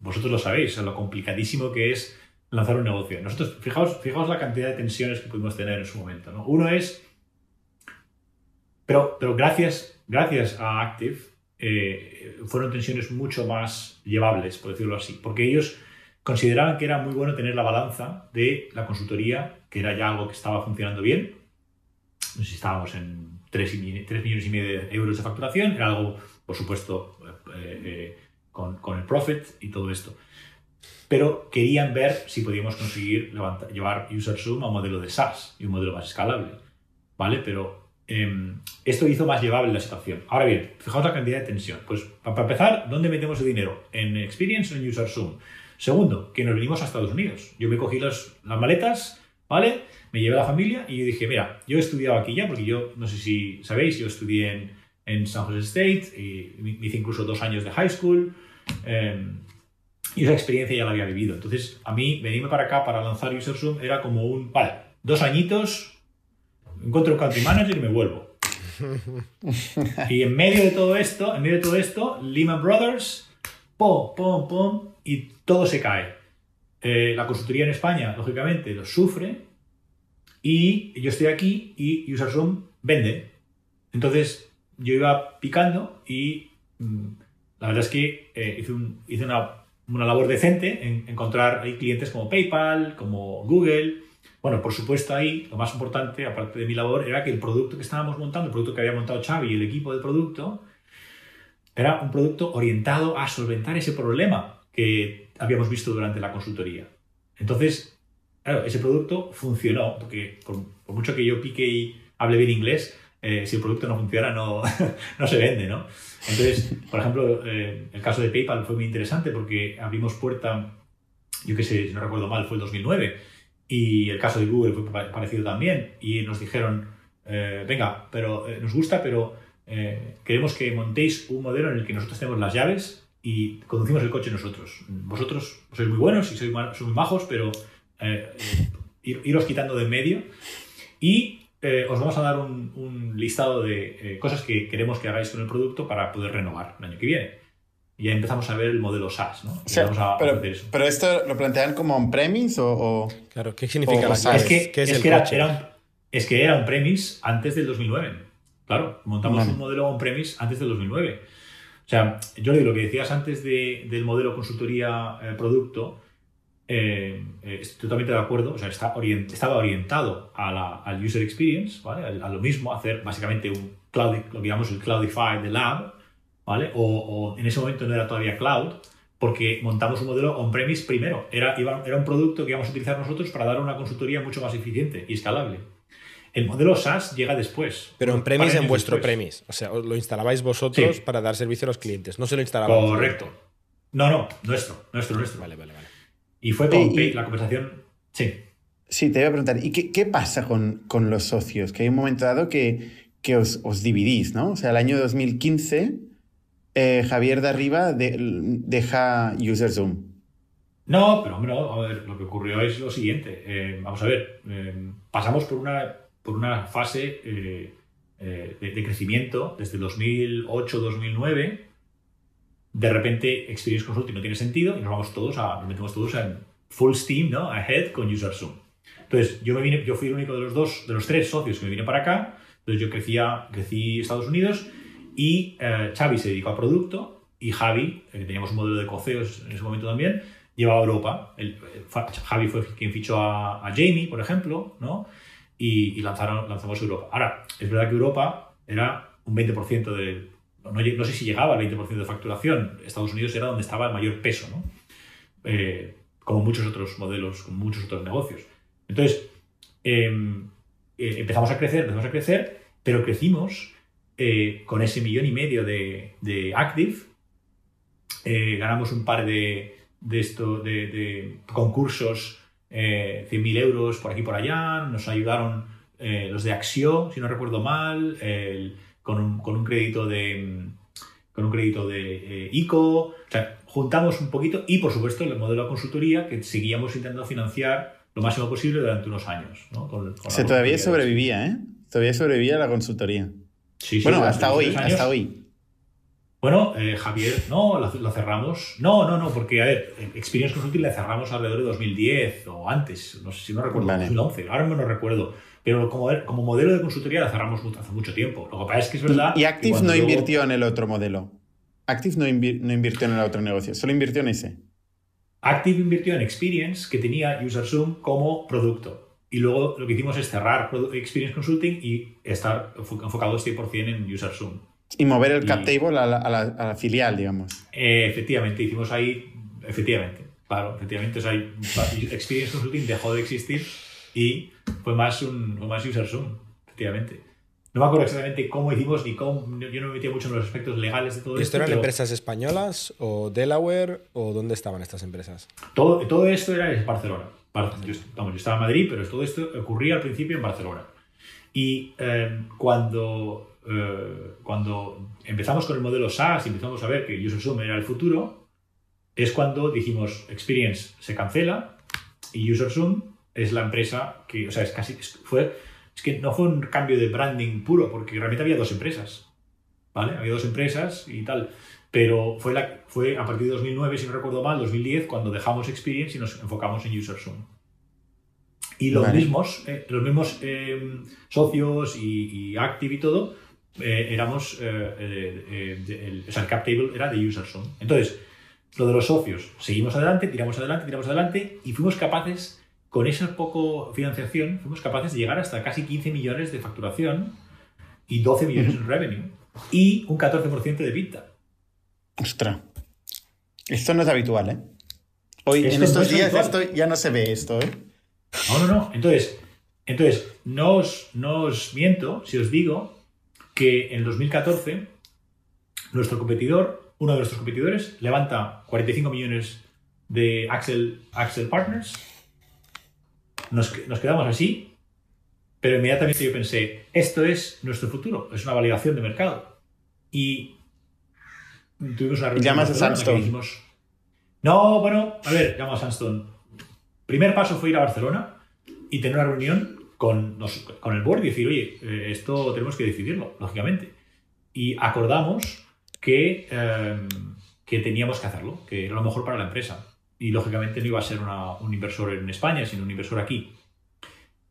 vosotros lo sabéis, lo complicadísimo que es lanzar un negocio. Nosotros, fijaos, fijaos la cantidad de tensiones que pudimos tener en su momento. ¿no? Uno es, pero, pero gracias, gracias a Active, eh, fueron tensiones mucho más llevables, por decirlo así, porque ellos consideraban que era muy bueno tener la balanza de la consultoría, que era ya algo que estaba funcionando bien. No si estábamos en 3, millones y medio de euros de facturación, era algo, por supuesto, eh, eh, con el profit y todo esto pero querían ver si podíamos conseguir llevar UserZoom a un modelo de SaaS y un modelo más escalable, ¿vale? Pero em, esto hizo más llevable la situación. Ahora bien, fijaos la cantidad de tensión. Pues para empezar, ¿dónde metemos el dinero? ¿En Experience o en UserZoom? Segundo, que nos venimos a Estados Unidos. Yo me cogí las maletas, ¿vale? Me llevé a la familia y yo dije, mira, yo he estudiado aquí ya, porque yo, no sé si sabéis, yo estudié en, en San Jose State, y hice incluso dos años de high school. Em, y esa experiencia ya la había vivido. Entonces, a mí, venirme para acá para lanzar UserZoom era como un, vale, dos añitos, encuentro un country manager y me vuelvo. y en medio de todo esto, en medio de todo esto, Lehman Brothers, pum, pum, pum, y todo se cae. Eh, la consultoría en España, lógicamente, lo sufre, y yo estoy aquí y UserZoom vende. Entonces, yo iba picando y mm, la verdad es que eh, hice, un, hice una una labor decente en encontrar clientes como PayPal, como Google. Bueno, por supuesto ahí lo más importante, aparte de mi labor, era que el producto que estábamos montando, el producto que había montado Xavi y el equipo de producto, era un producto orientado a solventar ese problema que habíamos visto durante la consultoría. Entonces, claro, ese producto funcionó, porque por, mucho que yo pique y hable bien inglés, eh, si el producto no funciona, no, no se vende, ¿no? Entonces, por ejemplo, eh, el caso de PayPal fue muy interesante porque abrimos puerta, yo qué sé, si no recuerdo mal, fue el 2009, y el caso de Google fue parecido también, y nos dijeron, eh, venga, pero nos gusta, pero queremos que montéis un modelo en el que nosotros tenemos las llaves y conducimos el coche nosotros. Vosotros sois muy buenos y sois, muy majos, pero iros quitando de en medio. Y eh, os vamos a dar un, listado de eh, cosas que queremos que hagáis con el producto para poder renovar el año que viene. y ya empezamos a ver el modelo SaaS, ¿no? O sea, Y vamos a pero, eso. pero esto lo plantean como on-premise o, o- Claro, ¿qué significa O la clave? es que, ¿Qué es, es el que era, era un, es que era un premise antes del 2009. Claro, montamos Vale. un modelo on-premise antes del 2009. O sea, Jordi, lo que decías antes de- del modelo consultoría-producto, eh, eh, estoy totalmente de acuerdo. O sea, está orient- estaba orientado a la- al user experience, ¿vale? A, a lo mismo, hacer básicamente un cloud, lo que llamamos el Cloudify de Lab, ¿vale? O, o en ese momento no era todavía cloud, porque montamos un modelo on-premise primero. Era, iba- era un producto que íbamos a utilizar nosotros para dar una consultoría mucho más eficiente y escalable. El modelo SaaS llega después. Pero en premise, en vuestro después. premise. O sea, lo instalabais vosotros Sí. para dar servicio a los clientes. No se lo instalabais. Correcto. No, no, nuestro, nuestro, nuestro. Vale, vale, vale. Y fue con Y- la conversación. Sí. Sí, te iba a preguntar, ¿y qué, qué pasa con, con los socios? Que hay un momento dado que, que os, os dividís, ¿no? O sea, el año 2015, eh, Javier de Arriba de- deja UserZoom. No, pero hombre, no, a ver, lo que ocurrió es lo siguiente. Eh, vamos a ver, eh, pasamos por una, por una fase eh, eh, de, de crecimiento desde 2008-2009. De repente, Experience Consulting no tiene sentido y nos vamos todos a, nos metemos todos en full steam, ¿no? Ahead con UserZoom. Entonces, yo me vine, yo fui el único de los dos, de los tres socios que me vine para acá. Entonces, yo crecía, crecí Estados Unidos y eh, se dedicó a producto y Javi, eh, que teníamos un modelo de coceos en ese momento también, llevaba a Europa. El- el- Javi fue quien fichó a, a Jamie, por ejemplo, ¿no? Y, y lanzaron, lanzamos Europa. Ahora, es verdad que Europa era un 20% de... No, sé si llegaba al 20% de facturación. Estados Unidos era donde estaba el mayor peso, ¿no? Eh, como muchos otros modelos, como muchos otros negocios. Entonces, em, eh, empezamos a crecer, empezamos a crecer, pero crecimos eh, con ese millón y medio de, Active. Ganamos un par de, de, esto, de, de concursos, eh, 100.000 euros por aquí y por allá. Nos ayudaron los de Axio, si no recuerdo mal, con, un, con un crédito de mm, con un crédito de eh, ICO. O sea, juntamos un poquito y, por supuesto, el modelo de consultoría que seguíamos intentando financiar lo máximo posible durante unos años. ¿no? Con- con O sea, todavía sobrevivía, ¿eh? Todavía sobrevivía la consultoría. Sí, sí, bueno, hasta hoy, años. hasta hoy. Bueno, eh, Javier, no, lo, lo cerramos. No, no, no, porque, a ver, Experience Consulting la cerramos alrededor de 2010 o antes, no sé si no recuerdo, Vale. 2011, ahora mismo no recuerdo. Pero como, como modelo de consultoría la cerramos hace mucho tiempo. Lo que pasa es que es verdad. Y Active no luego- invirtió en el otro modelo. Active no, invi- no invirtió en el otro negocio, solo invirtió en ese. Active invirtió en Experience, que tenía UserZoom como producto. Y luego lo que hicimos es cerrar Experience Consulting y estar enfo- enfocados 100% en UserZoom. Y mover el Y- cap table a la, a la- a la filial, digamos. Eh, efectivamente, hicimos ahí, efectivamente, claro, efectivamente, o sea, Experience Consulting dejó de existir y fue más un fue más UserZoom, efectivamente. No me acuerdo exactamente cómo hicimos ni cómo, yo no me metía mucho en los aspectos legales de todo ¿Y esto. esto eran pero empresas españolas o Delaware o dónde estaban estas empresas? todo, todo esto era en Barcelona. Bar- Yo, vamos, yo estaba en Madrid, pero todo esto ocurría al principio en Barcelona. Y eh, cuando, eh, cuando empezamos con el modelo SaaS y empezamos a ver que UserZoom era el futuro, es cuando dijimos Experience se cancela y UserZoom es la empresa que, o sea, es casi, fue, es que no fue un cambio de branding puro, porque realmente había dos empresas, ¿vale? Había dos empresas y tal. Pero fue, la, fue a partir de 2009, si no recuerdo mal, 2010, cuando dejamos Experience y nos enfocamos en UserZoom. Y los Vale. mismos, eh, los mismos eh, socios y, y Active y todo, eh, éramos, eh, eh, eh, de- el, o sea, el cap table era de UserZoom. Entonces, lo de los socios, seguimos adelante, tiramos adelante, tiramos adelante y fuimos capaces, con esa poco financiación, fuimos capaces de llegar hasta casi 15 millones de facturación y 12 millones en revenue y un 14% de EBITDA. Ostras. Esto no es habitual, ¿eh? Hoy, Esto en estos es días, esto ya no se ve esto, ¿eh? No, no, no. Entonces, entonces no, os, no os miento si os digo que en 2014 nuestro competidor, uno de nuestros competidores, levanta 45 millones de Axel, Axel Partners. Nos, nos quedamos así, pero inmediatamente yo pensé, esto es nuestro futuro, es una validación de mercado. Y tuvimos una reunión llamas a Sandstone. dijimos, no, bueno, a ver, llamo a Sandstone. Primer paso fue ir a Barcelona y tener una reunión con, con el board y decir, oye, eh, esto tenemos que decidirlo, lógicamente. Y acordamos que, eh, que teníamos que hacerlo, que era lo mejor para la empresa. Y lógicamente no iba a ser un inversor en España, sino un inversor aquí.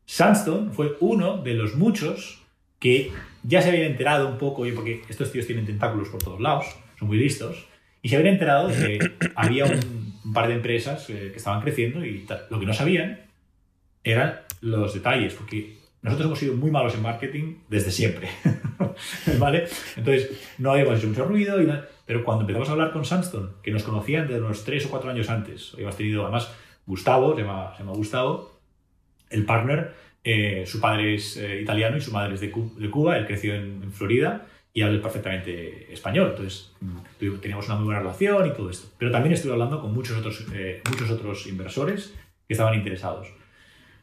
Sandstone fue uno de los muchos que ya se habían enterado un poco, porque estos tíos tienen tentáculos por todos lados, son muy listos, y se habían enterado de que había un, par de empresas eh, que estaban creciendo y lo que no sabían eran los detalles, porque nosotros hemos sido muy malos en marketing desde siempre, ¿vale? Entonces, no habíamos hecho mucho ruido, y pero cuando empezamos a hablar con Sandstone, que nos conocían de unos tres o cuatro años antes, habíamos tenido además Gustavo, se llama, se llama Gustavo, el partner, eh, su padre es eh, italiano y su madre es de, de Cuba, él creció en, en Florida y habla perfectamente español, entonces mm, teníamos una muy buena relación y todo esto. Pero también estuve hablando con muchos otros, eh, muchos otros inversores que estaban interesados.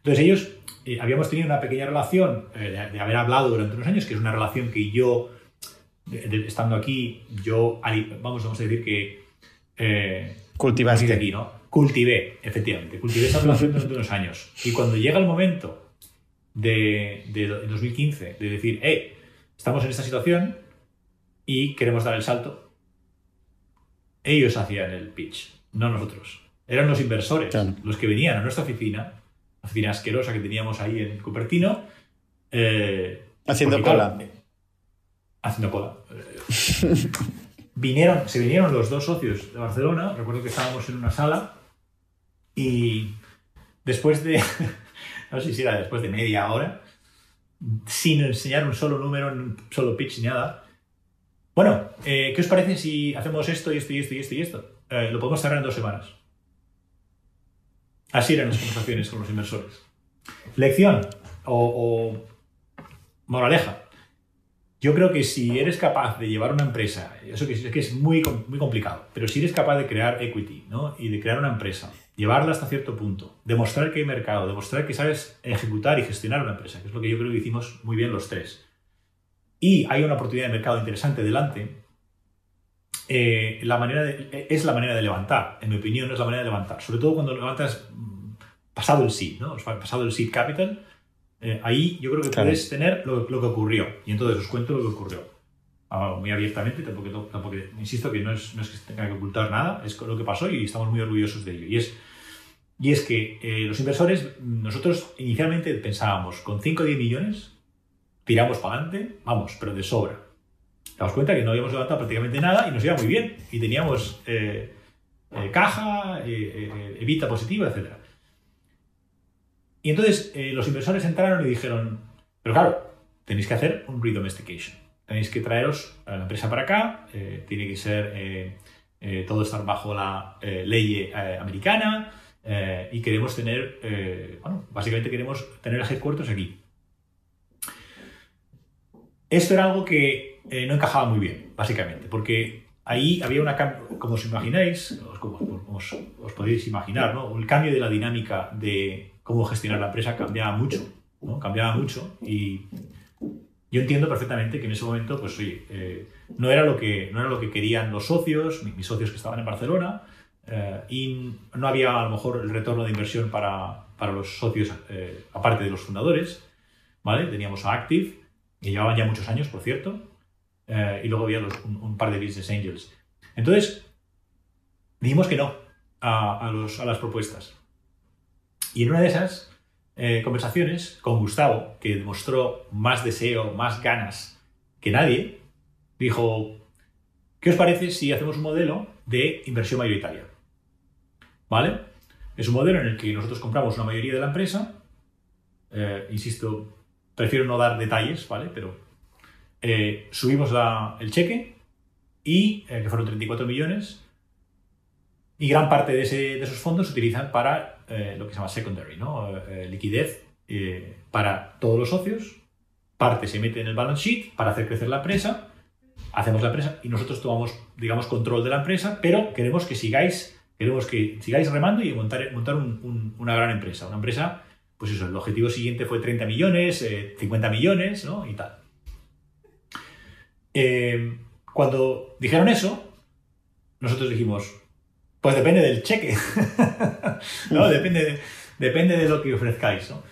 Entonces ellos, eh, habíamos tenido una pequeña relación eh, de, de haber hablado durante unos años, que es una relación que yo, de- de- estando aquí, yo, vamos, vamos a decir que... Eh, Cultivaste. Aquí, ¿no? Cultivé, efectivamente, cultivé esa relación durante unos años. Y cuando llega el momento de, de do- 2015 de decir, hey, estamos en esta situación y queremos dar el salto, ellos hacían el pitch, no nosotros. Eran los inversores Claro. los que venían a nuestra oficina, oficina asquerosa que teníamos ahí en Cupertino, eh, Haciendo porque, claro, cola. haciendo cola. Vinieron, se vinieron los dos socios de Barcelona, recuerdo que estábamos en una sala y después de, no sé si era después de media hora, sin enseñar un solo número, un solo pitch ni nada, bueno, eh, ¿qué os parece si hacemos esto y esto y esto y esto y esto? Eh, lo podemos cerrar en dos semanas. Así eran las conversaciones con los inversores. Lección o, moraleja. Yo creo que si eres capaz de llevar una empresa, eso que es, que es muy, muy complicado, pero si eres capaz de crear equity ¿no? y de crear una empresa, llevarla hasta cierto punto, demostrar que hay mercado, demostrar que sabes ejecutar y gestionar una empresa, que es lo que yo creo que hicimos muy bien los tres, y hay una oportunidad de mercado interesante delante, eh, la manera de- es la manera de levantar, en mi opinión, es la manera de levantar. Sobre todo cuando levantas mm, pasado el seed, ¿no? pasado el seed capital, eh, ahí yo creo que Claro. puedes tener lo, lo que ocurrió. Y entonces os cuento lo que ocurrió. Ah, muy abiertamente, tampoco, tampoco- insisto que no es, no es que tenga que ocultar nada, es lo que pasó y estamos muy orgullosos de ello. Y es, y es que eh, los inversores, nosotros inicialmente pensábamos, con 5 o 10 millones, tiramos para adelante, vamos, pero de sobra. Damos cuenta que no habíamos levantado prácticamente nada y nos iba muy bien. Y teníamos eh, eh, caja, eh, evita positiva, etc. Y entonces los inversores entraron y dijeron, pero claro, tenéis que hacer un redomestication. Tenéis que traeros a la empresa para acá, tiene que ser todo estar bajo la ley americana y queremos tener, bueno, básicamente queremos tener el headquarters aquí. Esto era algo que eh, no encajaba muy bien, básicamente, porque ahí había una, como os imagináis, como os- os podéis imaginar, ¿no? el cambio de la dinámica de cómo gestionar la empresa cambiaba mucho, ¿no? cambiaba mucho y yo entiendo perfectamente que en ese momento, pues oye, eh, no, era lo que, no era lo que querían los socios, mi- mis socios que estaban en Barcelona, eh, y no había a lo mejor el retorno de inversión para, para los socios, eh, aparte de los fundadores, ¿vale? Teníamos a Active, que llevaban ya muchos años, por cierto, eh, y luego había los- un, par de Business Angels. Entonces, dijimos que no a las propuestas. Y en una de esas eh, conversaciones con Gustavo, que demostró más deseo, más ganas que nadie, dijo, ¿qué os parece si hacemos un modelo de inversión mayoritaria? ¿Vale? Es un modelo en el que nosotros compramos una mayoría de la empresa, eh, insisto, prefiero no dar detalles, ¿vale? Pero eh, subimos el cheque y, eh, que fueron 34 millones, y gran parte de, ese- de esos fondos se utilizan para eh, lo que se llama secondary, ¿no? Eh, liquidez para todos los socios. Parte se mete en el balance sheet para hacer crecer la empresa. Hacemos la empresa y nosotros tomamos, digamos, control de la empresa, pero queremos que sigáis, queremos que sigáis remando y montar, montar un- un- una gran empresa. Una empresa, pues eso, el objetivo siguiente fue 30 millones, eh, 50 millones, ¿no? Y tal. Eh, cuando dijeron eso, nosotros dijimos, pues depende del cheque. ¿no? Depende, de, depende de lo que ofrezcáis. ¿no?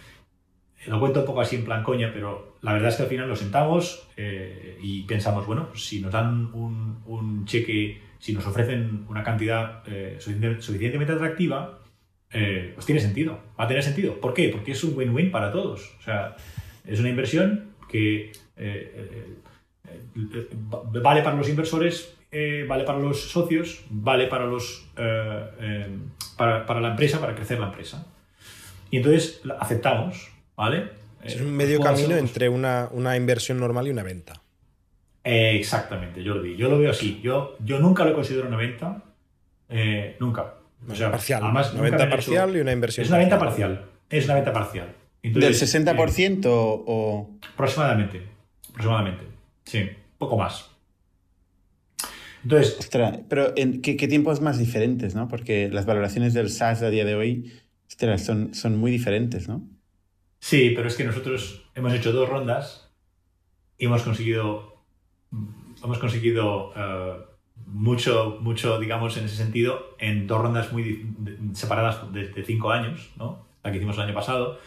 Lo cuento un poco así en plan coña, pero la verdad es que al final nos sentamos eh, y pensamos, bueno, pues si nos dan un, cheque si nos ofrecen una cantidad eh, suficientemente atractiva, eh, pues tiene sentido. Va a tener sentido. ¿Por qué? Porque es un win-win para todos. O sea, es una inversión que vale para los inversores, vale para los socios, vale para, los, para, para la empresa, para crecer la empresa. Y entonces aceptamos, ¿vale? Es un medio camino entre una, una, inversión normal y una venta. Eh, exactamente, Jordi. Yo lo veo así. Yo, yo nunca lo considero una venta. Eh, nunca. O sea, parcial. Además, una venta parcial y una inversión. Es una venta parcial. Es una venta parcial. ¿Del 60% o...? Aproximadamente. Aproximadamente. Sí, poco más. Entonces... Ostras, pero ¿en qué, qué, tiempos más diferentes, no? Porque las valoraciones del SaaS a día de hoy son, son muy diferentes, ¿no? Sí, pero es que nosotros hemos hecho dos rondas y hemos conseguido, hemos conseguido eh, mucho, mucho, digamos, en ese sentido, en dos rondas muy separadas de, cinco años, ¿no? La que hicimos el año pasado,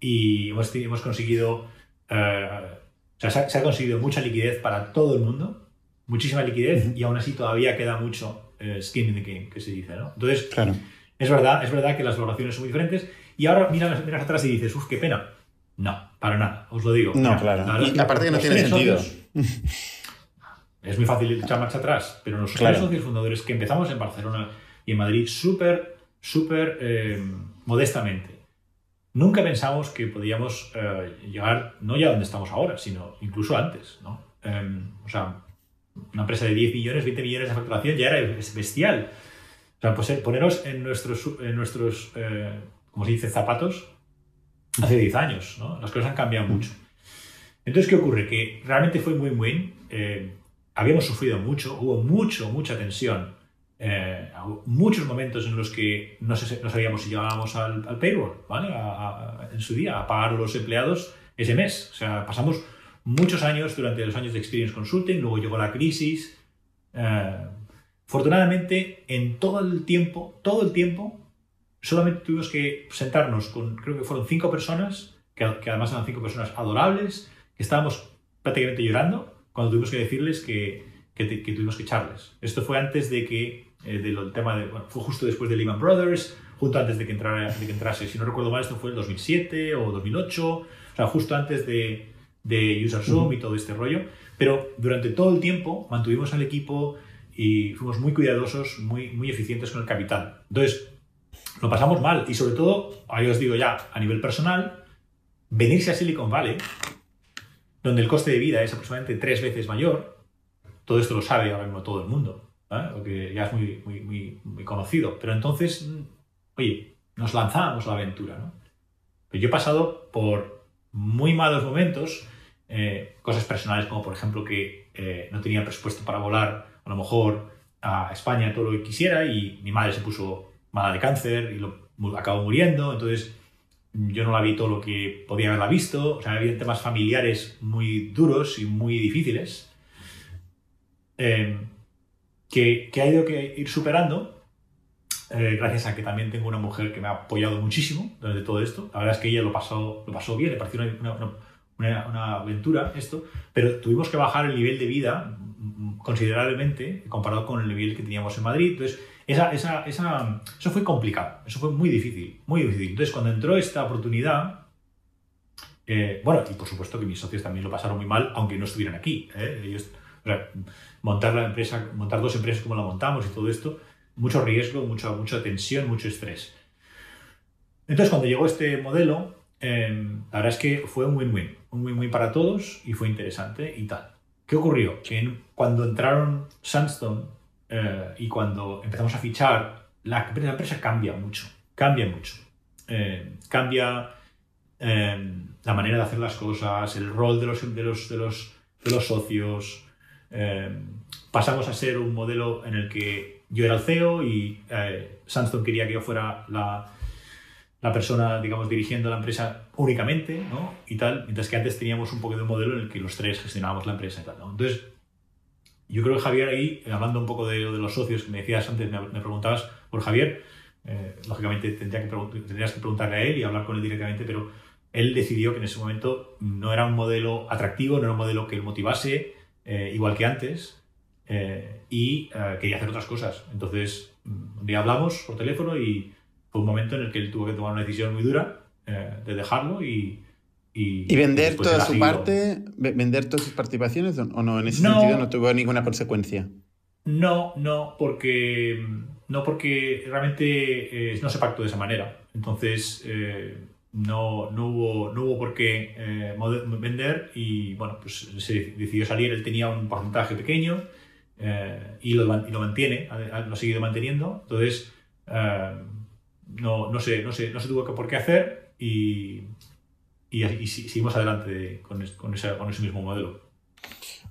y hemos, hemos conseguido, eh, o sea, se ha, conseguido mucha liquidez para todo el mundo, muchísima liquidez, y aún así todavía queda mucho eh, skin in the game, que se dice, ¿no? Entonces, claro. Es verdad, es verdad que las valoraciones son muy diferentes. Y ahora miras, miras atrás y dices, uff, qué pena. No, para nada, os lo digo. No, claro. Y aparte que no tiene sentido. es muy fácil echar marcha atrás, pero los claro. socios fundadores que empezamos en Barcelona y en Madrid súper, súper eh, modestamente, nunca pensamos que podíamos eh, llegar, no ya donde estamos ahora, sino incluso antes. ¿no? Em, o sea, una empresa de 10 millones, 20 millones de facturación ya era bestial. O sea, pues, eh, poneros en nuestros, en nuestros eh, se dice, zapatos hace 10 años, ¿no? Las cosas han cambiado mucho. Entonces, ¿qué ocurre? Que realmente fue muy win eh, habíamos sufrido mucho, hubo mucho, mucha tensión. Muchos momentos en los que no, sabíamos si llegábamos al, payroll, ¿vale? en su día, a pagar a los empleados ese mes. O sea, pasamos muchos años durante los años de Experience Consulting, luego llegó la crisis. Afortunadamente, en todo el tiempo, todo el tiempo, solamente tuvimos que sentarnos con, creo que fueron cinco personas, que, además eran cinco personas adorables, que estábamos prácticamente llorando cuando tuvimos que decirles que, tuvimos que echarles. Esto fue antes de que, eh, del tema de, bueno, fue justo después de Lehman Brothers, justo antes de que, entrara, de que entrase, si no recuerdo mal, esto fue el 2007 o 2008, o sea, justo antes de, de User Zoom y todo este rollo. Pero durante todo el tiempo mantuvimos al equipo y fuimos muy cuidadosos, muy, muy eficientes con el capital. Entonces, lo pasamos mal y sobre todo, ahí os digo ya, a nivel personal, venirse a Silicon Valley, donde el coste de vida es aproximadamente tres veces mayor, todo esto lo sabe ahora mismo todo el mundo, porque ya es muy, muy, muy, conocido, pero entonces, oye, nos lanzábamos a la aventura. ¿no? Pero yo he pasado por muy malos momentos, eh, cosas personales como por ejemplo que eh, no tenía presupuesto para volar a lo mejor a España todo lo que quisiera y mi madre se puso mala de cáncer y lo, acabó muriendo, entonces yo no la vi todo lo que podía haberla visto, o sea, había temas familiares muy duros y muy difíciles em, que, ha ido que ir superando eh, gracias a que también tengo una mujer que me ha apoyado muchísimo durante todo esto. La verdad es que ella lo pasó, lo pasó bien, le pareció una, una, aventura esto, pero tuvimos que bajar el nivel de vida considerablemente comparado con el nivel que teníamos en Madrid. Entonces, esa, esa, esa, eso fue complicado, eso fue muy difícil, muy difícil. Entonces, cuando entró esta oportunidad, eh, bueno, y por supuesto que mis socios también lo pasaron muy mal, aunque no estuvieran aquí. ¿eh? Montar la empresa, montar dos empresas como la montamos y todo esto, mucho riesgo, mucha, mucha tensión, mucho estrés. Entonces, cuando llegó este modelo, em, la verdad es que fue un win-win, un win-win para todos y fue interesante y tal. ¿Qué ocurrió? Que cuando entraron Sandstone eh, y cuando empezamos a fichar, la, empresa cambia mucho, cambia mucho. Eh, cambia eh, la manera de hacer las cosas, el rol de los, de los, de los socios. Pasamos a ser un modelo en el que yo era el CEO y Sandstone quería que yo fuera la, la persona, digamos, dirigiendo la empresa únicamente, ¿no? Y tal, mientras que antes teníamos un poco de un modelo en el que los tres gestionábamos la empresa y tal, ¿no? Entonces, yo creo que Javier ahí, hablando un poco de, de los socios que me decías antes, me, preguntabas por Javier, eh, lógicamente tendría que tendrías que preguntarle a él y hablar con él directamente, pero él decidió que en ese momento no era un modelo atractivo, no era un modelo que él motivase, eh, igual que antes, eh, y quería hacer otras cosas. Entonces, un día hablamos por teléfono y fue un momento en el que él tuvo que tomar una decisión muy dura de dejarlo y, y, vender toda su parte, vender todas sus participaciones o no, en ese sentido no tuvo ninguna consecuencia. No, no, porque no porque realmente no se pactó de esa manera. Entonces, no, no, hubo, no hubo por qué eh, vender y bueno, pues se decidió salir, él tenía un porcentaje pequeño eh, y, lo, lo, mantiene, lo ha seguido manteniendo, entonces eh, no, no, sé, no, sé, no se tuvo por qué hacer y, y, seguimos adelante con, con, con ese mismo modelo.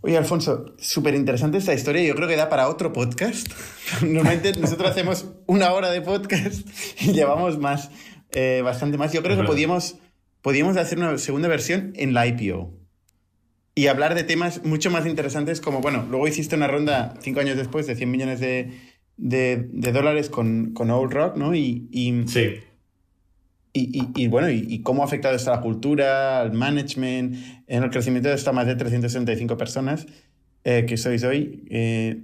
Oye, Alfonso, súper interesante esta historia. Yo creo que da para otro podcast. Normalmente nosotros hacemos una hora de podcast y llevamos más. Eh, bastante más. Yo creo que podíamos, podíamos hacer una segunda versión en la IPO y hablar de temas mucho más interesantes como, bueno, luego hiciste una ronda cinco años después de 100 millones de, de, dólares con, con, Old Rock, ¿no? Y, y sí. Y, y, bueno, y, cómo ha afectado esto a la cultura, al management, en el crecimiento de estas más de 365 personas eh, que sois hoy eh,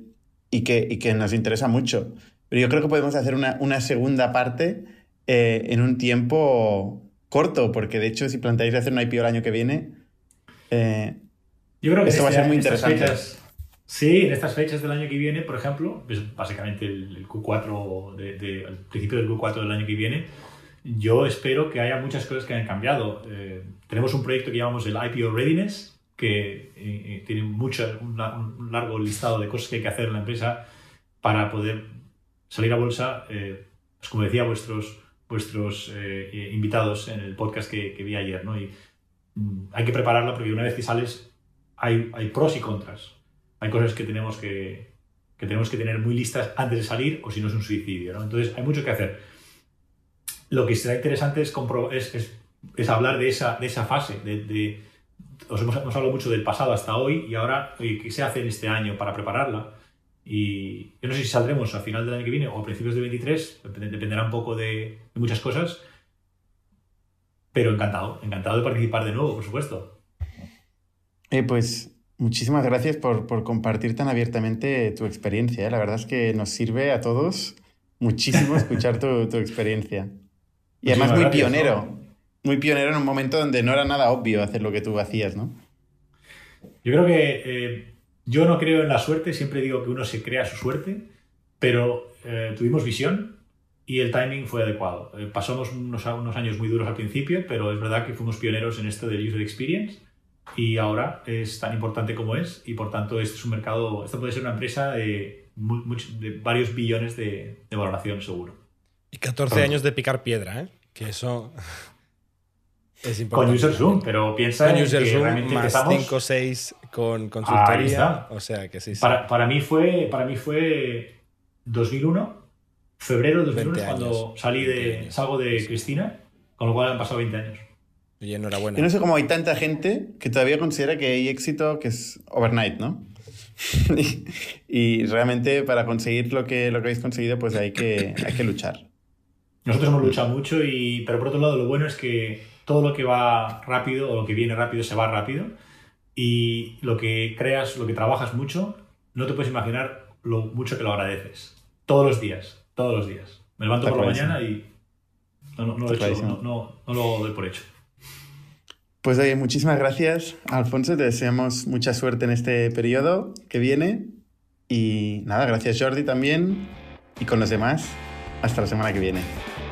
y, que, y que nos interesa mucho. Pero yo creo que podemos hacer una, una segunda parte eh, en un tiempo corto, porque de hecho si planteáis hacer un IPO el año que viene, eh, Yo creo que esto va a ser muy interesante. sí, en estas fechas del año que viene, por ejemplo, pues básicamente el, Q4, de, al principio del Q4 del año que viene, yo espero que haya muchas cosas que hayan cambiado. Eh, tenemos un proyecto que llamamos el IPO Readiness, que tiene mucho, un, largo listado de cosas que hay que hacer en la empresa para poder salir a bolsa. pues como decía, vuestros vuestros eh, invitados en el podcast que, vi ayer, ¿no? Y mm, hay que prepararla porque una vez que sales hay, hay pros y contras. Hay cosas que tenemos que, que, tenemos que tener muy listas antes de salir o si no es un suicidio, ¿no? Entonces hay mucho que hacer. Lo que será interesante es, es, es, hablar de esa, de esa fase, de, os hemos, hemos, hablado mucho del pasado hasta hoy y ahora qué se hace en este año para prepararla y yo no sé si saldremos a final del año que viene o a principios de 23, dependerá un poco de, muchas cosas, pero encantado, encantado de participar de nuevo, por supuesto. Eh, pues muchísimas gracias por, por, compartir tan abiertamente tu experiencia. ¿eh? La verdad es que nos sirve a todos muchísimo escuchar tu, tu experiencia. Y además muy pionero, muy pionero en un momento donde no era nada obvio hacer lo que tú hacías, ¿no? Yo creo que... Eh, yo no creo en la suerte, siempre digo que uno se crea su suerte, pero eh, tuvimos visión y el timing fue adecuado. Eh, pasamos unos, unos, años muy duros al principio, pero es verdad que fuimos pioneros en esto del user experience y ahora es tan importante como es y por tanto este es un mercado, esto puede ser una empresa de, de varios billones de, valoración seguro. Y 14 años de picar piedra, ¿eh? Que eso con User Zoom, pero piensa con User que Zoom realmente más 5 o 6 con consultoría. O sea que sí, sí. Para, para, mí fue, para mí fue 2001, febrero de 2001 cuando salí de, salgo de Cristina, con lo cual han pasado 20 años. Y enhorabuena. Yo no sé cómo hay tanta gente que todavía considera que hay éxito que es overnight, ¿no? y, realmente para conseguir lo que, lo que habéis conseguido, pues hay que, hay que luchar. Nosotros hemos luchado mucho, y, pero por otro lado lo bueno es que todo lo que va rápido o lo que viene rápido se va rápido y lo que creas, lo que trabajas mucho, no te puedes imaginar lo mucho que lo agradeces. Todos los días, todos los días. Me levanto por la mañana y no, no, lo doy por hecho. Pues oye, muchísimas gracias, Alfonso. Te deseamos mucha suerte en este periodo que viene. Y nada, gracias Jordi también. Y con los demás, hasta la semana que viene.